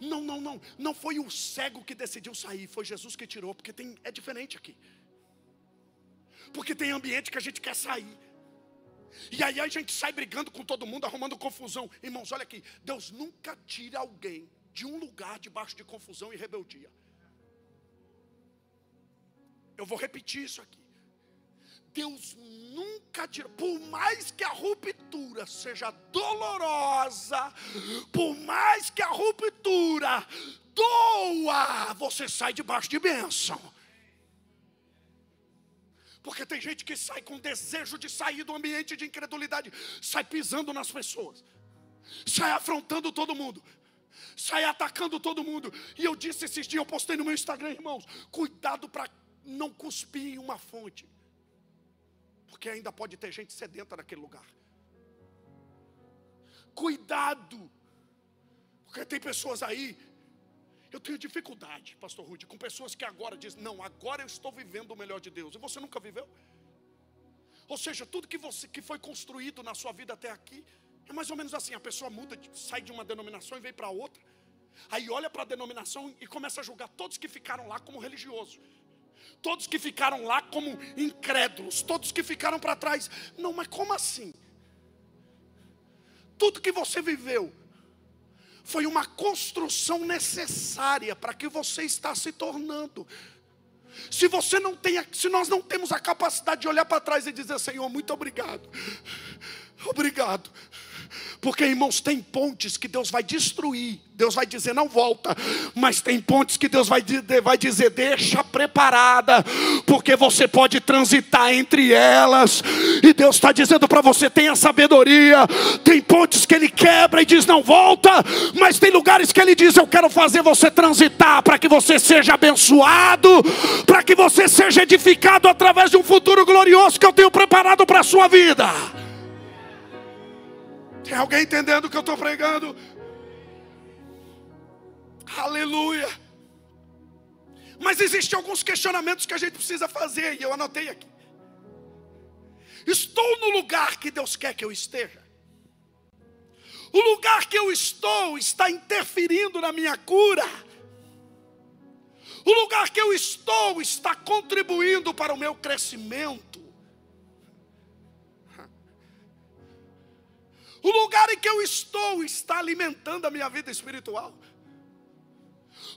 Não, não, não. Não foi o cego que decidiu sair, foi Jesus que tirou, porque tem, é diferente aqui. Porque tem ambiente que a gente quer sair. E aí a gente sai brigando com todo mundo, arrumando confusão. Irmãos, olha aqui, Deus nunca tira alguém de um lugar debaixo de confusão e rebeldia. Eu vou repetir isso aqui. Deus nunca tira, por mais que a ruptura seja dolorosa, por mais que a ruptura doa, você sai debaixo de bênção. Porque tem gente que sai com desejo de sair do ambiente de incredulidade, sai pisando nas pessoas, sai afrontando todo mundo, sai atacando todo mundo. E eu disse esses dias, eu postei no meu Instagram, irmãos, cuidado para não cuspir em uma fonte porque ainda pode ter gente sedenta naquele lugar. Cuidado, porque tem pessoas aí. Eu tenho dificuldade, Pastor Rude, com pessoas que agora dizem: Não, agora eu estou vivendo o melhor de Deus. E você nunca viveu? Ou seja, tudo que, você, que foi construído na sua vida até aqui é mais ou menos assim: a pessoa muda, sai de uma denominação e vem para outra. Aí olha para a denominação e começa a julgar todos que ficaram lá como religiosos todos que ficaram lá como incrédulos, todos que ficaram para trás. Não, mas como assim? Tudo que você viveu foi uma construção necessária para que você está se tornando. Se você não tem, se nós não temos a capacidade de olhar para trás e dizer, Senhor, muito obrigado. Obrigado. Porque, irmãos, tem pontes que Deus vai destruir. Deus vai dizer, não volta. Mas tem pontes que Deus vai, vai dizer, deixa preparada. Porque você pode transitar entre elas. E Deus está dizendo para você: tenha sabedoria. Tem pontes que Ele quebra e diz, não volta. Mas tem lugares que Ele diz, eu quero fazer você transitar. Para que você seja abençoado. Para que você seja edificado através de um futuro glorioso que eu tenho preparado para a sua vida. Tem alguém entendendo o que eu estou pregando? Aleluia. Mas existem alguns questionamentos que a gente precisa fazer, e eu anotei aqui. Estou no lugar que Deus quer que eu esteja? O lugar que eu estou está interferindo na minha cura? O lugar que eu estou está contribuindo para o meu crescimento? O lugar em que eu estou está alimentando a minha vida espiritual.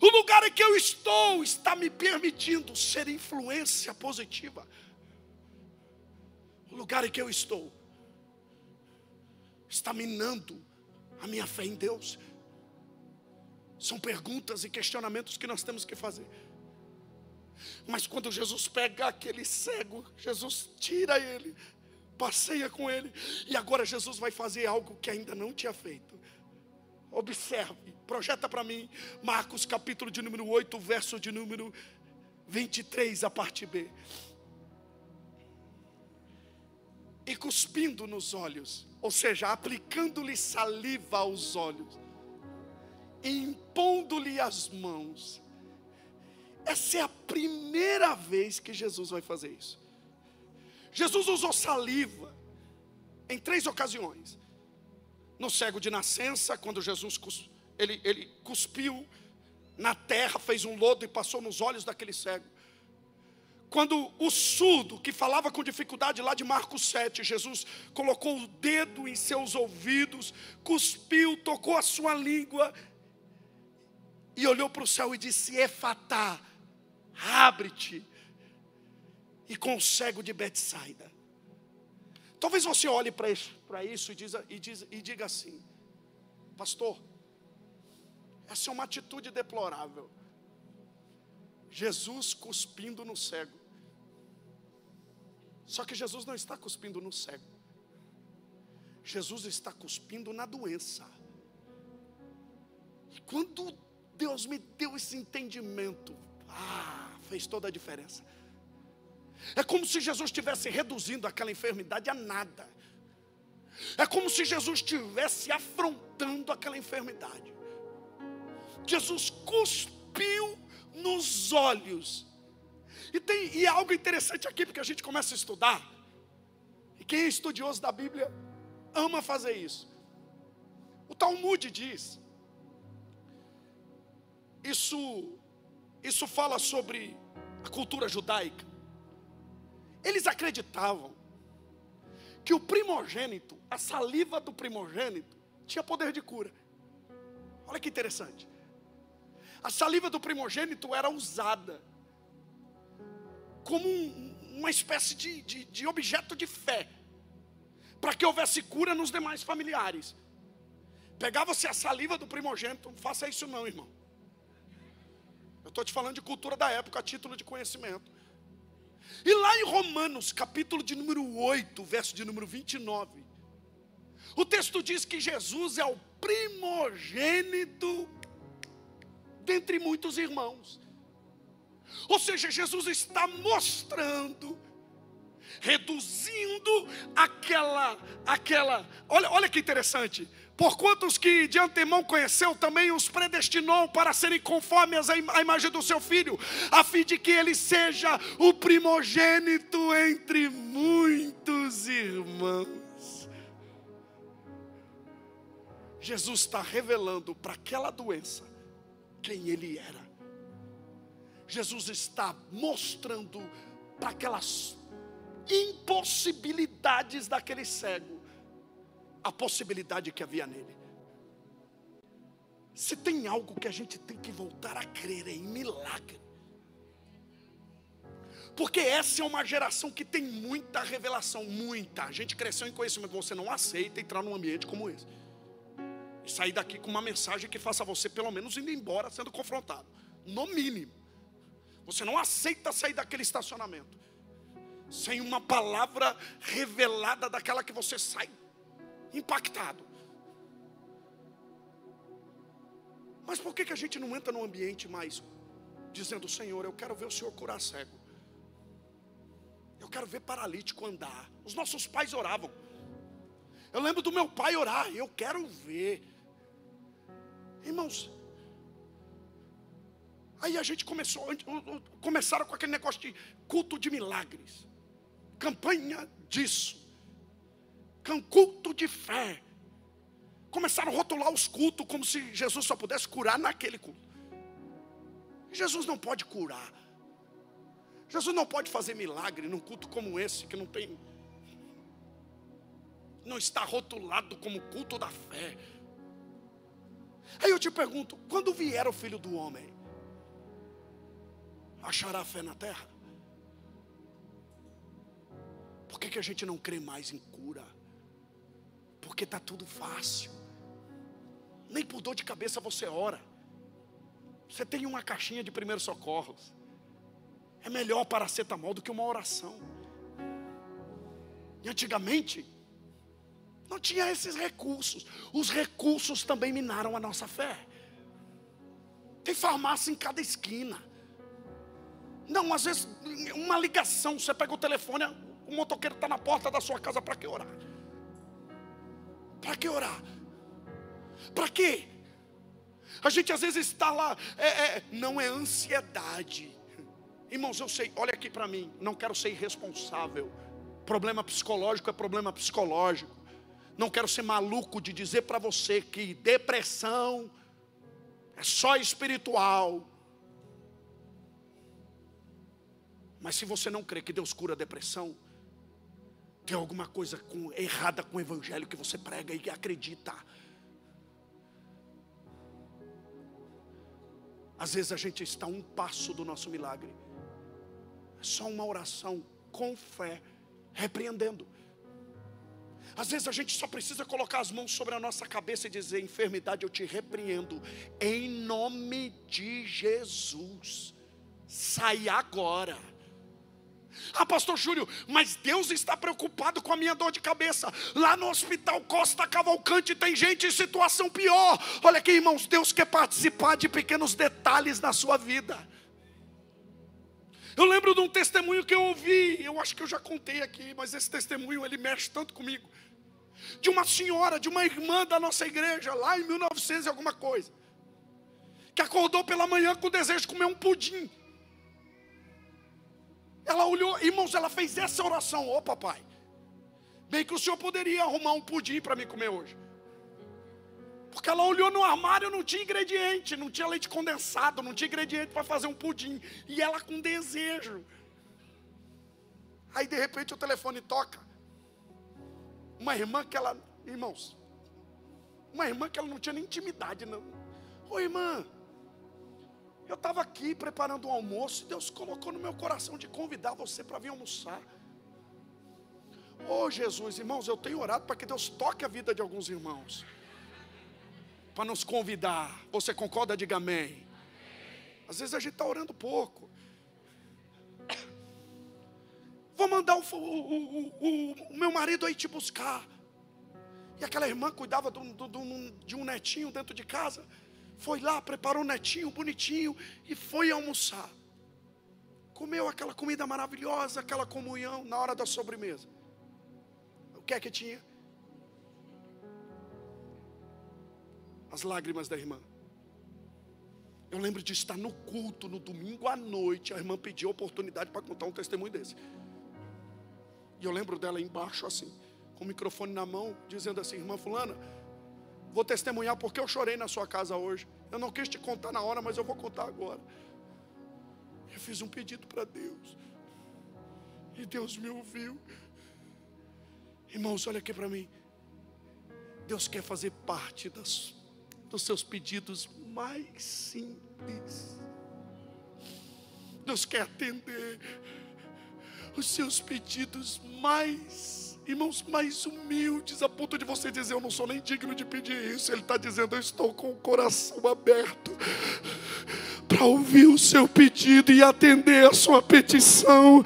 O lugar em que eu estou está me permitindo ser influência positiva. O lugar em que eu estou está minando a minha fé em Deus. São perguntas e questionamentos que nós temos que fazer. Mas quando Jesus pega aquele cego, Jesus tira ele, passeia com ele, e agora Jesus vai fazer algo que ainda não tinha feito. Observe, projeta para mim, Marcos capítulo de número 8, verso de número 23, a parte B. E cuspindo nos olhos, ou seja, aplicando-lhe saliva aos olhos, e impondo-lhe as mãos. Essa é a primeira vez que Jesus vai fazer isso. Jesus usou saliva em três ocasiões. no cego de nascença, quando Jesus ele, ele cuspiu na terra, fez um lodo e passou nos olhos daquele cego. Quando o surdo, que falava com dificuldade lá de Marcos 7, Jesus colocou o dedo em seus ouvidos, cuspiu, tocou a sua língua e olhou para o céu e disse: Efatá, abre-te. E com o cego de Betsaida. Talvez você olhe para isso, e, diz, e, diz, e diga assim: Pastor, essa é uma atitude deplorável. Jesus cuspindo no cego. Só que Jesus não está cuspindo no cego. Jesus está cuspindo na doença. E quando Deus me deu esse entendimento, ah, fez toda a diferença. É como se Jesus estivesse reduzindo aquela enfermidade a nada. É como se Jesus estivesse afrontando aquela enfermidade. Jesus cuspiu nos olhos e tem e é algo interessante aqui, porque a gente começa a estudar. E quem é estudioso da Bíblia ama fazer isso. O Talmud diz. Isso, isso fala sobre a cultura judaica. Eles acreditavam que o primogênito, a saliva do primogênito, tinha poder de cura. Olha que interessante. A saliva do primogênito era usada como um, uma espécie de, de, de objeto de fé, para que houvesse cura nos demais familiares. Pegava-se a saliva do primogênito, não faça isso não, irmão. Eu estou te falando de cultura da época, a título de conhecimento. E lá em Romanos, capítulo de número 8, verso de número 29, o texto diz que Jesus é o primogênito dentre muitos irmãos. Ou seja, Jesus está mostrando, reduzindo aquela, aquela. Olha, olha que interessante. Por quantos que de antemão conheceu, também os predestinou para serem conformes à imagem do seu filho, a fim de que ele seja o primogênito entre muitos irmãos. Jesus está revelando para aquela doença quem ele era. Jesus está mostrando para aquelas impossibilidades daquele cego a possibilidade que havia nele. Se tem algo que a gente tem que voltar a crer é em milagre. Porque essa é uma geração que tem muita revelação, muita. A gente cresceu em conhecimento, você não aceita entrar num ambiente como esse. E sair daqui com uma mensagem que faça você pelo menos indo embora sendo confrontado, no mínimo. Você não aceita sair daquele estacionamento sem uma palavra revelada daquela que você sai impactado. Mas por que, que a gente não entra no ambiente mais dizendo, Senhor, eu quero ver o Senhor curar cego. Eu quero ver paralítico andar. Os nossos pais oravam. Eu lembro do meu pai orar, eu quero ver. Irmãos, Aí a gente começou, começaram com aquele negócio de culto de milagres, campanha disso, culto de fé. Começaram a rotular os cultos como se Jesus só pudesse curar naquele culto. Jesus não pode curar. Jesus não pode fazer milagre num culto como esse, que não tem. Não está rotulado como culto da fé. Aí eu te pergunto: quando vier o filho do homem? achará fé na terra? Por que, que a gente não crê mais em cura? Porque está tudo fácil. Nem por dor de cabeça você ora. Você tem uma caixinha de primeiros socorros. É melhor paracetamol do que uma oração. E antigamente, não tinha esses recursos. Os recursos também minaram a nossa fé. Tem farmácia em cada esquina. Não, às vezes, uma ligação, você pega o telefone, o motoqueiro está na porta da sua casa, para que orar? Para que orar? Para quê? A gente às vezes está lá, é, é, não é ansiedade. Irmãos, eu sei, olha aqui para mim, não quero ser irresponsável. Problema psicológico é problema psicológico. Não quero ser maluco de dizer para você que depressão é só espiritual. Mas se você não crê que Deus cura a depressão, tem alguma coisa com, errada com o evangelho que você prega e acredita. Às vezes a gente está um passo do nosso milagre. É só uma oração com fé, repreendendo. Às vezes a gente só precisa colocar as mãos sobre a nossa cabeça e dizer: enfermidade, eu te repreendo, em nome de Jesus. Sai agora. Ah, pastor Júlio, mas Deus está preocupado com a minha dor de cabeça. Lá no hospital Costa Cavalcante tem gente em situação pior. Olha aqui, irmãos, Deus quer participar de pequenos detalhes na sua vida. Eu lembro de um testemunho que eu ouvi, eu acho que eu já contei aqui, mas esse testemunho ele mexe tanto comigo. De uma senhora, de uma irmã da nossa igreja, lá em 1900 e alguma coisa, que acordou pela manhã com o desejo de comer um pudim. Ela olhou, irmãos, ela fez essa oração: Ô oh, papai, bem que o senhor poderia arrumar um pudim para mim comer hoje. Porque ela olhou no armário, não tinha ingrediente, não tinha leite condensado, não tinha ingrediente para fazer um pudim. E ela com desejo. Aí de repente o telefone toca. Uma irmã que ela, irmãos, uma irmã que ela não tinha nem intimidade, não. Ô irmã, eu estava aqui preparando um almoço, e Deus colocou no meu coração de convidar você para vir almoçar. Oh Jesus, irmãos, eu tenho orado para que Deus toque a vida de alguns irmãos. Para nos convidar. Você concorda? Diga amém. Às vezes a gente está orando pouco. Vou mandar o, o, o, o, meu marido aí te buscar. E aquela irmã cuidava de um, de um netinho dentro de casa foi lá, preparou netinho bonitinho e foi almoçar. Comeu aquela comida maravilhosa, aquela comunhão na hora da sobremesa. O que é que tinha? As lágrimas da irmã. Eu lembro de estar no culto no domingo à noite. A irmã pediu a oportunidade para contar um testemunho desse. E eu lembro dela embaixo assim, com o microfone na mão, dizendo assim: Irmã Fulana, Vou testemunhar porque eu chorei na sua casa hoje. Eu não quis te contar na hora, mas eu vou contar agora. Eu fiz um pedido para Deus. E Deus me ouviu. Irmãos, olha aqui para mim. Deus quer fazer parte das, dos seus pedidos mais simples. Deus quer atender os seus pedidos mais irmãos mais humildes, a ponto de você dizer: Eu não sou nem digno de pedir isso. Ele está dizendo: Eu estou com o coração aberto para ouvir o seu pedido e atender a sua petição.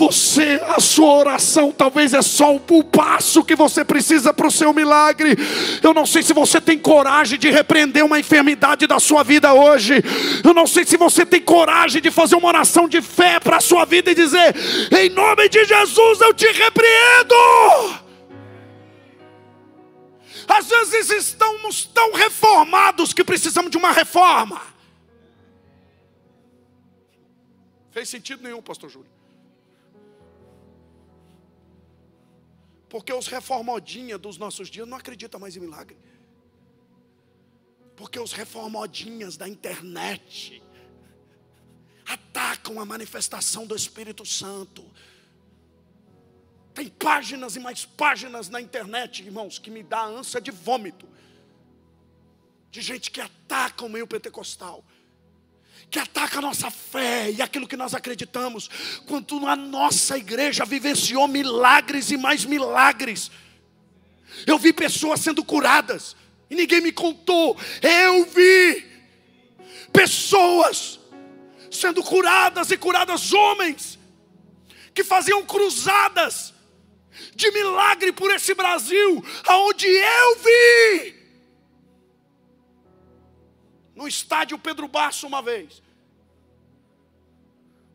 Você, a sua oração talvez é só o passo que você precisa para o seu milagre. Eu não sei se você tem coragem de repreender uma enfermidade da sua vida hoje. Eu não sei se você tem coragem de fazer uma oração de fé para a sua vida e dizer: Em nome de Jesus eu te repreendo. Às vezes estamos tão reformados que precisamos de uma reforma. Fez sentido nenhum, pastor Júlio. Porque os reformodinha dos nossos dias não acreditam mais em milagre. Porque os reformodinhas da internet atacam a manifestação do Espírito Santo. Tem páginas e mais páginas na internet, irmãos, que me dá ânsia de vômito. De gente que ataca o meio pentecostal que ataca a nossa fé e aquilo que nós acreditamos, quando a nossa igreja vivenciou milagres e mais milagres. Eu vi pessoas sendo curadas e ninguém me contou. Eu vi pessoas sendo curadas e curadas, homens que faziam cruzadas de milagre por esse Brasil, aonde eu vi no estádio Pedro Basso uma vez.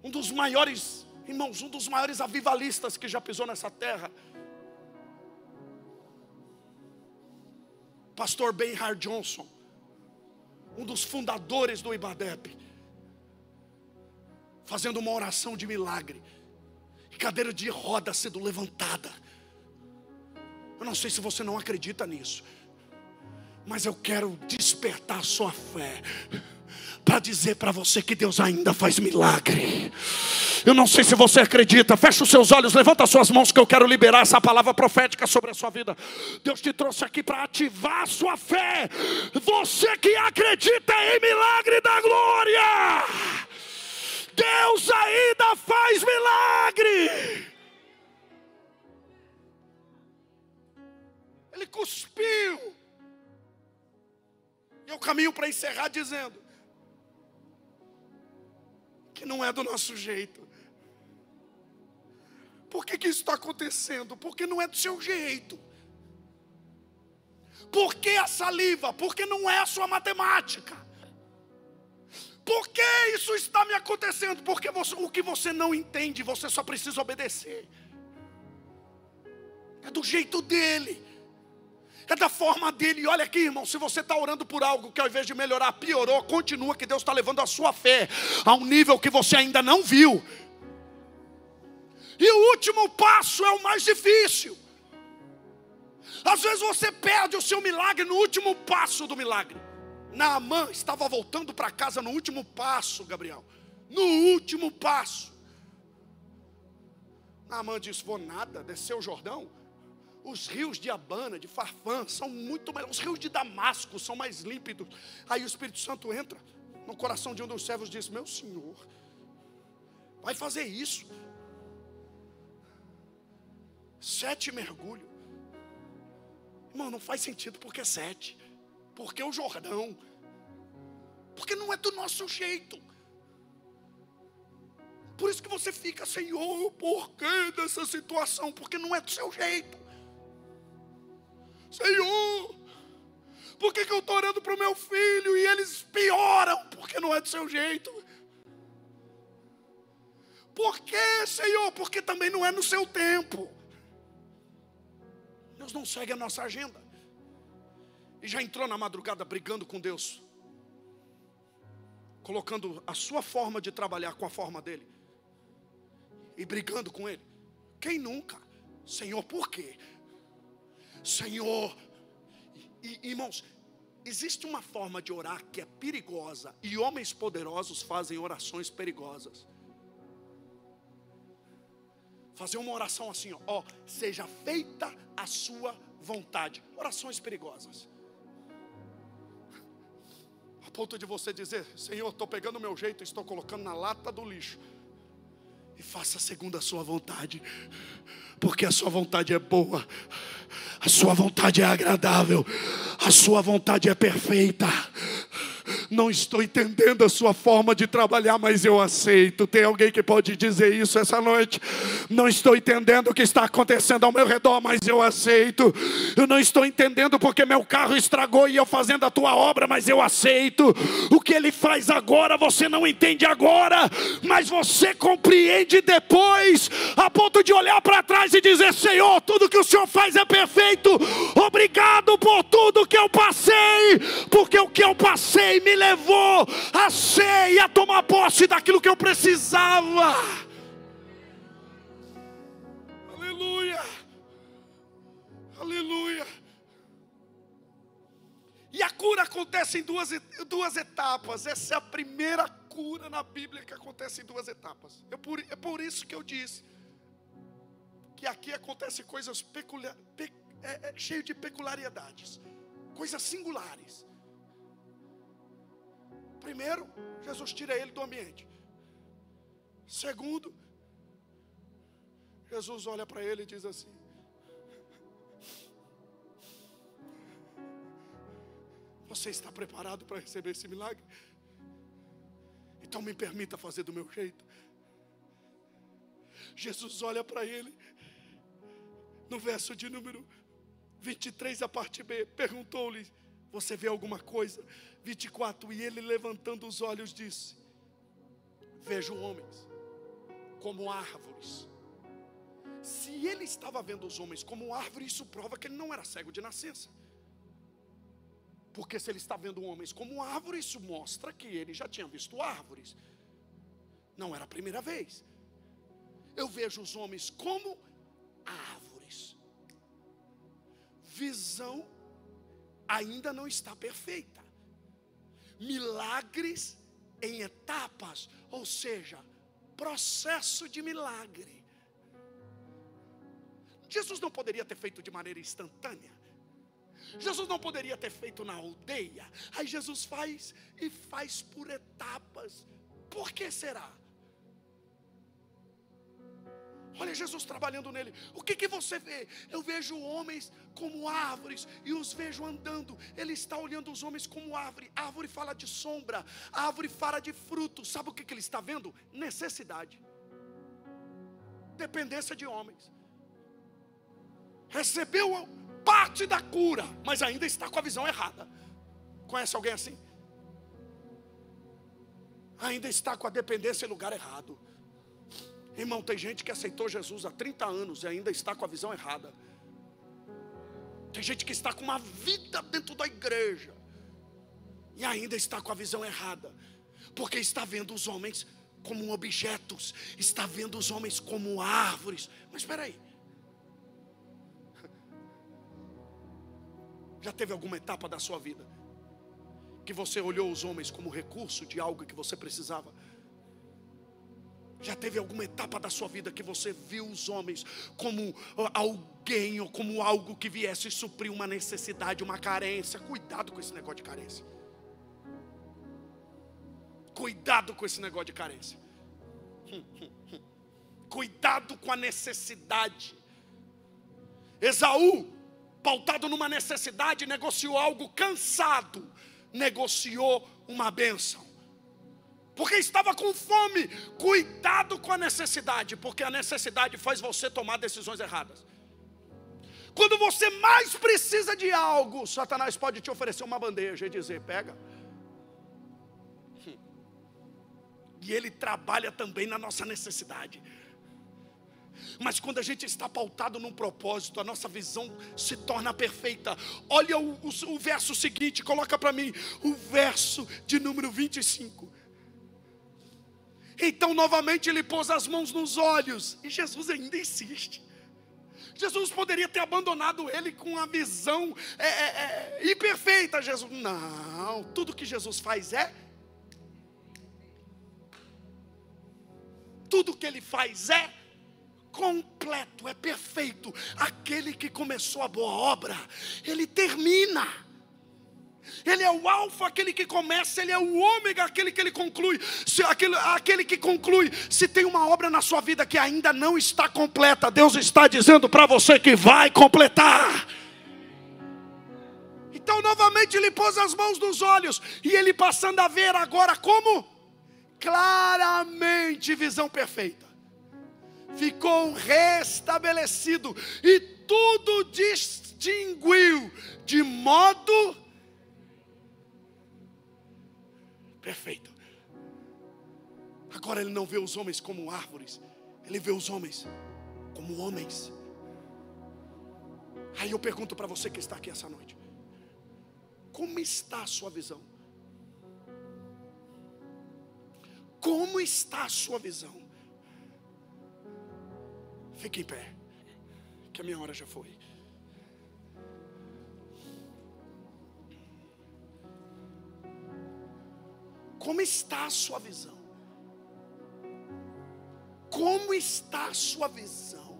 Um dos maiores, irmãos, um dos maiores avivalistas que já pisou nessa terra. Pastor Benhard Johnson, um dos fundadores do Ibadep, fazendo uma oração de milagre, cadeira de roda sendo levantada. Eu Eu não sei se você não acredita nisso, mas eu quero despertar sua fé para dizer para você que Deus ainda faz milagre. Eu não sei se você acredita, fecha os seus olhos, levanta as suas mãos que eu quero liberar essa palavra profética sobre a sua vida. Deus te trouxe aqui para ativar a sua fé. Você que acredita em milagre da glória. Deus ainda faz milagre. Ele cuspiu. Caminho para encerrar dizendo: que não é do nosso jeito. Por que, que isso está acontecendo? Porque não é do seu jeito. Por que a saliva? Porque não é a sua matemática. Por que isso está me acontecendo? Porque você, o que você não entende, você só precisa obedecer. É do jeito dele é da forma dele. E olha aqui, irmão, se você está orando por algo que ao invés de melhorar, piorou, continua que Deus está levando a sua fé a um nível que você ainda não viu. E o último passo é o mais difícil. Às vezes você perde o seu milagre no último passo do milagre. Naamã estava voltando para casa no último passo, Gabriel. No último passo. Naamã disse: Vou nada, desceu o Jordão. Os rios de Abana, de Farfã, são muito melhores. Os rios de Damasco são mais límpidos. Aí o Espírito Santo entra no coração de um dos servos e diz: Meu senhor, vai fazer isso. Sete mergulhos. Irmão, não faz sentido porque é sete. Porque é o Jordão. Porque não é do nosso jeito. Por isso que você fica, Senhor, por que dessa situação? Porque não é do seu jeito. Senhor, por que, que eu estou orando para o meu filho e eles pioram? Porque não é do seu jeito. Por que, Senhor? Porque também não é no seu tempo. Deus não segue a nossa agenda. E já entrou na madrugada brigando com Deus, colocando a sua forma de trabalhar com a forma dele, e brigando com ele. Quem nunca? Senhor, por quê? Senhor. E, irmãos, existe uma forma de orar que é perigosa, e homens poderosos fazem orações perigosas. Fazer uma oração assim, ó, ó seja feita a sua vontade. Orações perigosas. A ponto de você dizer, Senhor, estou pegando o meu jeito, estou colocando na lata do lixo. E faça segundo a sua vontade, porque a sua vontade é boa, a sua vontade é agradável, a sua vontade é perfeita. Não estou entendendo a sua forma de trabalhar, mas eu aceito. Tem alguém que pode dizer isso essa noite? Não estou entendendo o que está acontecendo ao meu redor, mas eu aceito. Eu não estou entendendo porque meu carro estragou e eu fazendo a tua obra, mas eu aceito. O que ele faz agora, você não entende agora, mas você compreende depois, a ponto de olhar para trás e dizer: Senhor, tudo que o Senhor faz é perfeito. Obrigado por tudo que eu passei, porque o que eu passei me levou a ser e a tomar posse daquilo que eu precisava. Aleluia, aleluia. E a cura acontece em duas, duas etapas. Essa é a primeira cura na Bíblia que acontece em duas etapas. É por, é por isso que eu disse que aqui acontecem coisas peculiares, pe, é, é, cheio de peculiaridades, coisas singulares. Primeiro, Jesus tira ele do ambiente. Segundo, Jesus olha para ele e diz assim: Você está preparado para receber esse milagre? Então me permita fazer do meu jeito. Jesus olha para ele, no verso de número 23, a parte B, perguntou-lhe: Você vê alguma coisa? 24: E ele levantando os olhos disse: Vejo homens como árvores. Se ele estava vendo os homens como árvores, isso prova que ele não era cego de nascença. Porque se ele está vendo homens como árvores, isso mostra que ele já tinha visto árvores. Não era a primeira vez. Eu vejo os homens como árvores. visão ainda não está perfeita. Milagres em etapas, ou seja, processo de milagre. Jesus não poderia ter feito de maneira instantânea. Jesus não poderia ter feito na aldeia. Aí Jesus faz e faz por etapas. Por que será? Olha Jesus trabalhando nele. O que, que você vê? Eu vejo homens como árvores e os vejo andando. Ele está olhando os homens como árvore. Árvore fala de sombra, árvore fala de fruto. Sabe o que, que ele está vendo? Necessidade, dependência de homens. Recebeu parte da cura, mas ainda está com a visão errada. Conhece alguém assim? Ainda está com a dependência em lugar errado. Irmão, tem gente que aceitou Jesus há 30 anos e ainda está com a visão errada. Tem gente que está com uma vida dentro da igreja e ainda está com a visão errada, porque está vendo os homens como objetos, está vendo os homens como árvores. Mas espera aí. Já teve alguma etapa da sua vida que você olhou os homens como recurso de algo que você precisava? Já teve alguma etapa da sua vida que você viu os homens como alguém ou como algo que viesse suprir uma necessidade, uma carência? Cuidado com esse negócio de carência. Cuidado com esse negócio de carência. Cuidado com a necessidade. Esaú, pautado numa necessidade, negociou algo cansado, negociou uma bênção porque estava com fome. Cuidado com a necessidade, porque a necessidade faz você tomar decisões erradas. Quando você mais precisa de algo, Satanás pode te oferecer uma bandeja e dizer: pega. E ele trabalha também na nossa necessidade. Mas quando a gente está pautado num propósito, a nossa visão se torna perfeita. Olha o, o, o verso seguinte, coloca para mim, o verso de número 25. Então, novamente, ele pôs as mãos nos olhos, e Jesus ainda insiste. Jesus poderia ter abandonado ele com a visão é, é, é, imperfeita. Jesus, não, tudo que Jesus faz é. Tudo que ele faz é completo, é perfeito. Aquele que começou a boa obra, ele termina. Ele é o alfa, aquele que começa, ele é o ômega, aquele que ele conclui. Se aquele, aquele que conclui, se tem uma obra na sua vida que ainda não está completa, Deus está dizendo para você que vai completar. Então, novamente, ele pôs as mãos nos olhos, e ele passando a ver agora como? Claramente, visão perfeita. Ficou restabelecido, e tudo distinguiu de modo perfeito. Agora ele não vê os homens como árvores, ele vê os homens como homens. Aí eu pergunto para você que está aqui essa noite: como está a sua visão? Como está a sua visão? Fique em pé, que a minha hora já foi. Como está a sua visão? Como está a sua visão?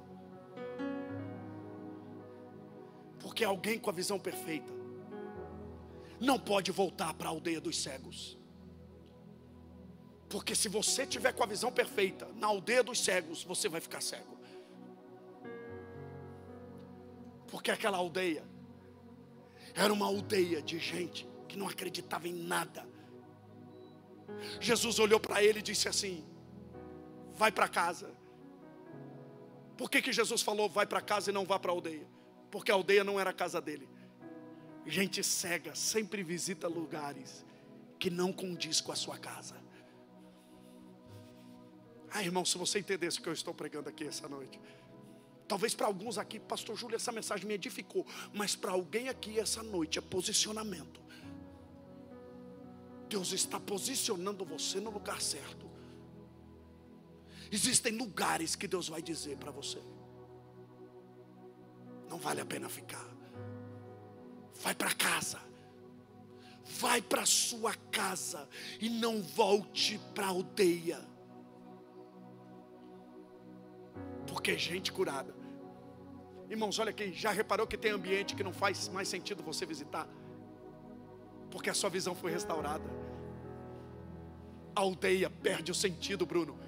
Porque alguém com a visão perfeita não pode voltar para a aldeia dos cegos. Porque se você tiver com a visão perfeita na aldeia dos cegos, você vai ficar cego. Porque aquela aldeia era uma aldeia de gente que não acreditava em nada, Jesus olhou para ele e disse assim: Vai para casa. Por que, que Jesus falou vai para casa e não vá para a aldeia? Porque a aldeia não era a casa dele. Gente cega sempre visita lugares que não condiz com a sua casa. Ah, irmão, se você entendesse o que eu estou pregando aqui essa noite. Talvez para alguns aqui, pastor Júlio, essa mensagem me edificou. Mas para alguém aqui essa noite é posicionamento. Deus está posicionando você no lugar certo. Existem lugares que Deus vai dizer para você: não vale a pena ficar. vai para casa. Vai para sua casa e não volte para a aldeia. Porque é gente curada. Irmãos, olha aqui, já reparou que tem ambiente que não faz mais sentido você visitar? Porque a sua visão foi restaurada. A aldeia perde o sentido, Bruno.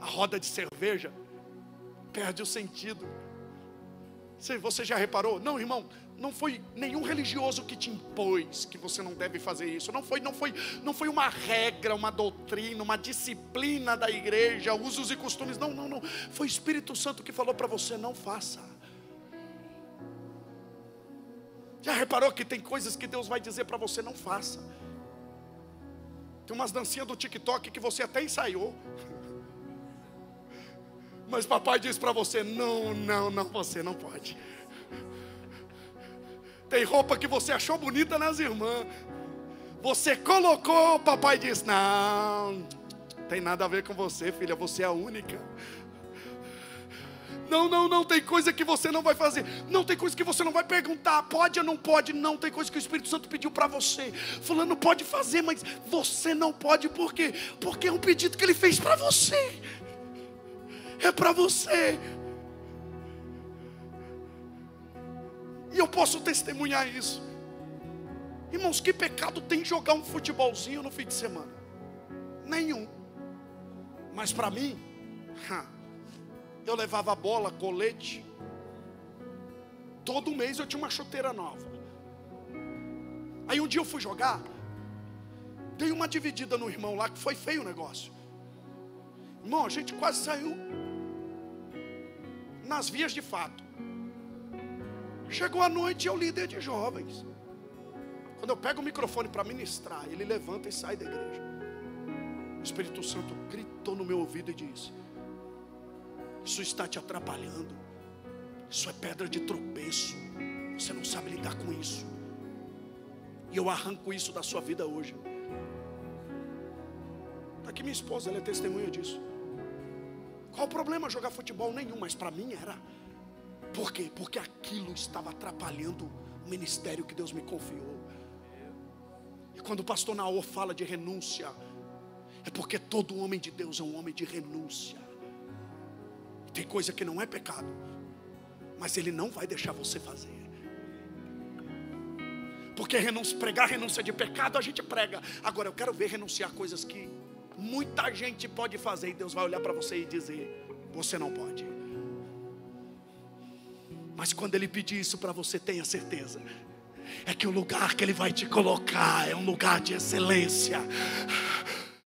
A roda de cerveja perde o sentido. Você já reparou? Não, irmão, não foi nenhum religioso que te impôs que você não deve fazer isso. Não foi, não foi, não foi uma regra, uma doutrina, uma disciplina da igreja, usos e costumes. Não, não, não. Foi o Espírito Santo que falou para você não faça. Já reparou que tem coisas que Deus vai dizer para você não faça? Tem umas dancinhas do TikTok que você até ensaiou. Mas papai diz para você: não, não, não, você não pode. Tem roupa que você achou bonita nas irmãs. Você colocou, papai diz: não, tem nada a ver com você, filha, você é a única. Não, não, não, tem coisa que você não vai fazer. Não tem coisa que você não vai perguntar. Pode ou não pode? Não, tem coisa que o Espírito Santo pediu para você. Fulano pode fazer, mas você não pode. Por quê? Porque é um pedido que ele fez para você é para você. E eu posso testemunhar isso. Irmãos, que pecado tem jogar um futebolzinho no fim de semana? Nenhum. Mas para mim, eu levava bola, colete. Todo mês eu tinha uma chuteira nova. Aí um dia eu fui jogar. Dei uma dividida no irmão lá, que foi feio o negócio. Irmão, a gente quase saiu nas vias de fato. Chegou a noite, eu líder de jovens. Quando eu pego o microfone para ministrar, ele levanta e sai da igreja. O Espírito Santo gritou no meu ouvido e disse: Isso está te atrapalhando. Isso é pedra de tropeço. Você não sabe lidar com isso. E eu arranco isso da sua vida hoje. Está aqui minha esposa, ela é testemunha disso. Qual o problema jogar futebol? Nenhum, mas para mim era. Por quê? Porque aquilo estava atrapalhando o ministério que Deus me confiou. E quando o pastor Naor fala de renúncia, é porque todo homem de Deus é um homem de renúncia. Tem coisa que não é pecado, mas ele não vai deixar você fazer. Porque pregar renúncia de pecado a gente prega. Agora eu quero ver renunciar coisas que muita gente pode fazer e Deus vai olhar para você e dizer: Você não pode. Mas quando Ele pedir isso para você, tenha certeza. É que o lugar que Ele vai te colocar é um lugar de excelência.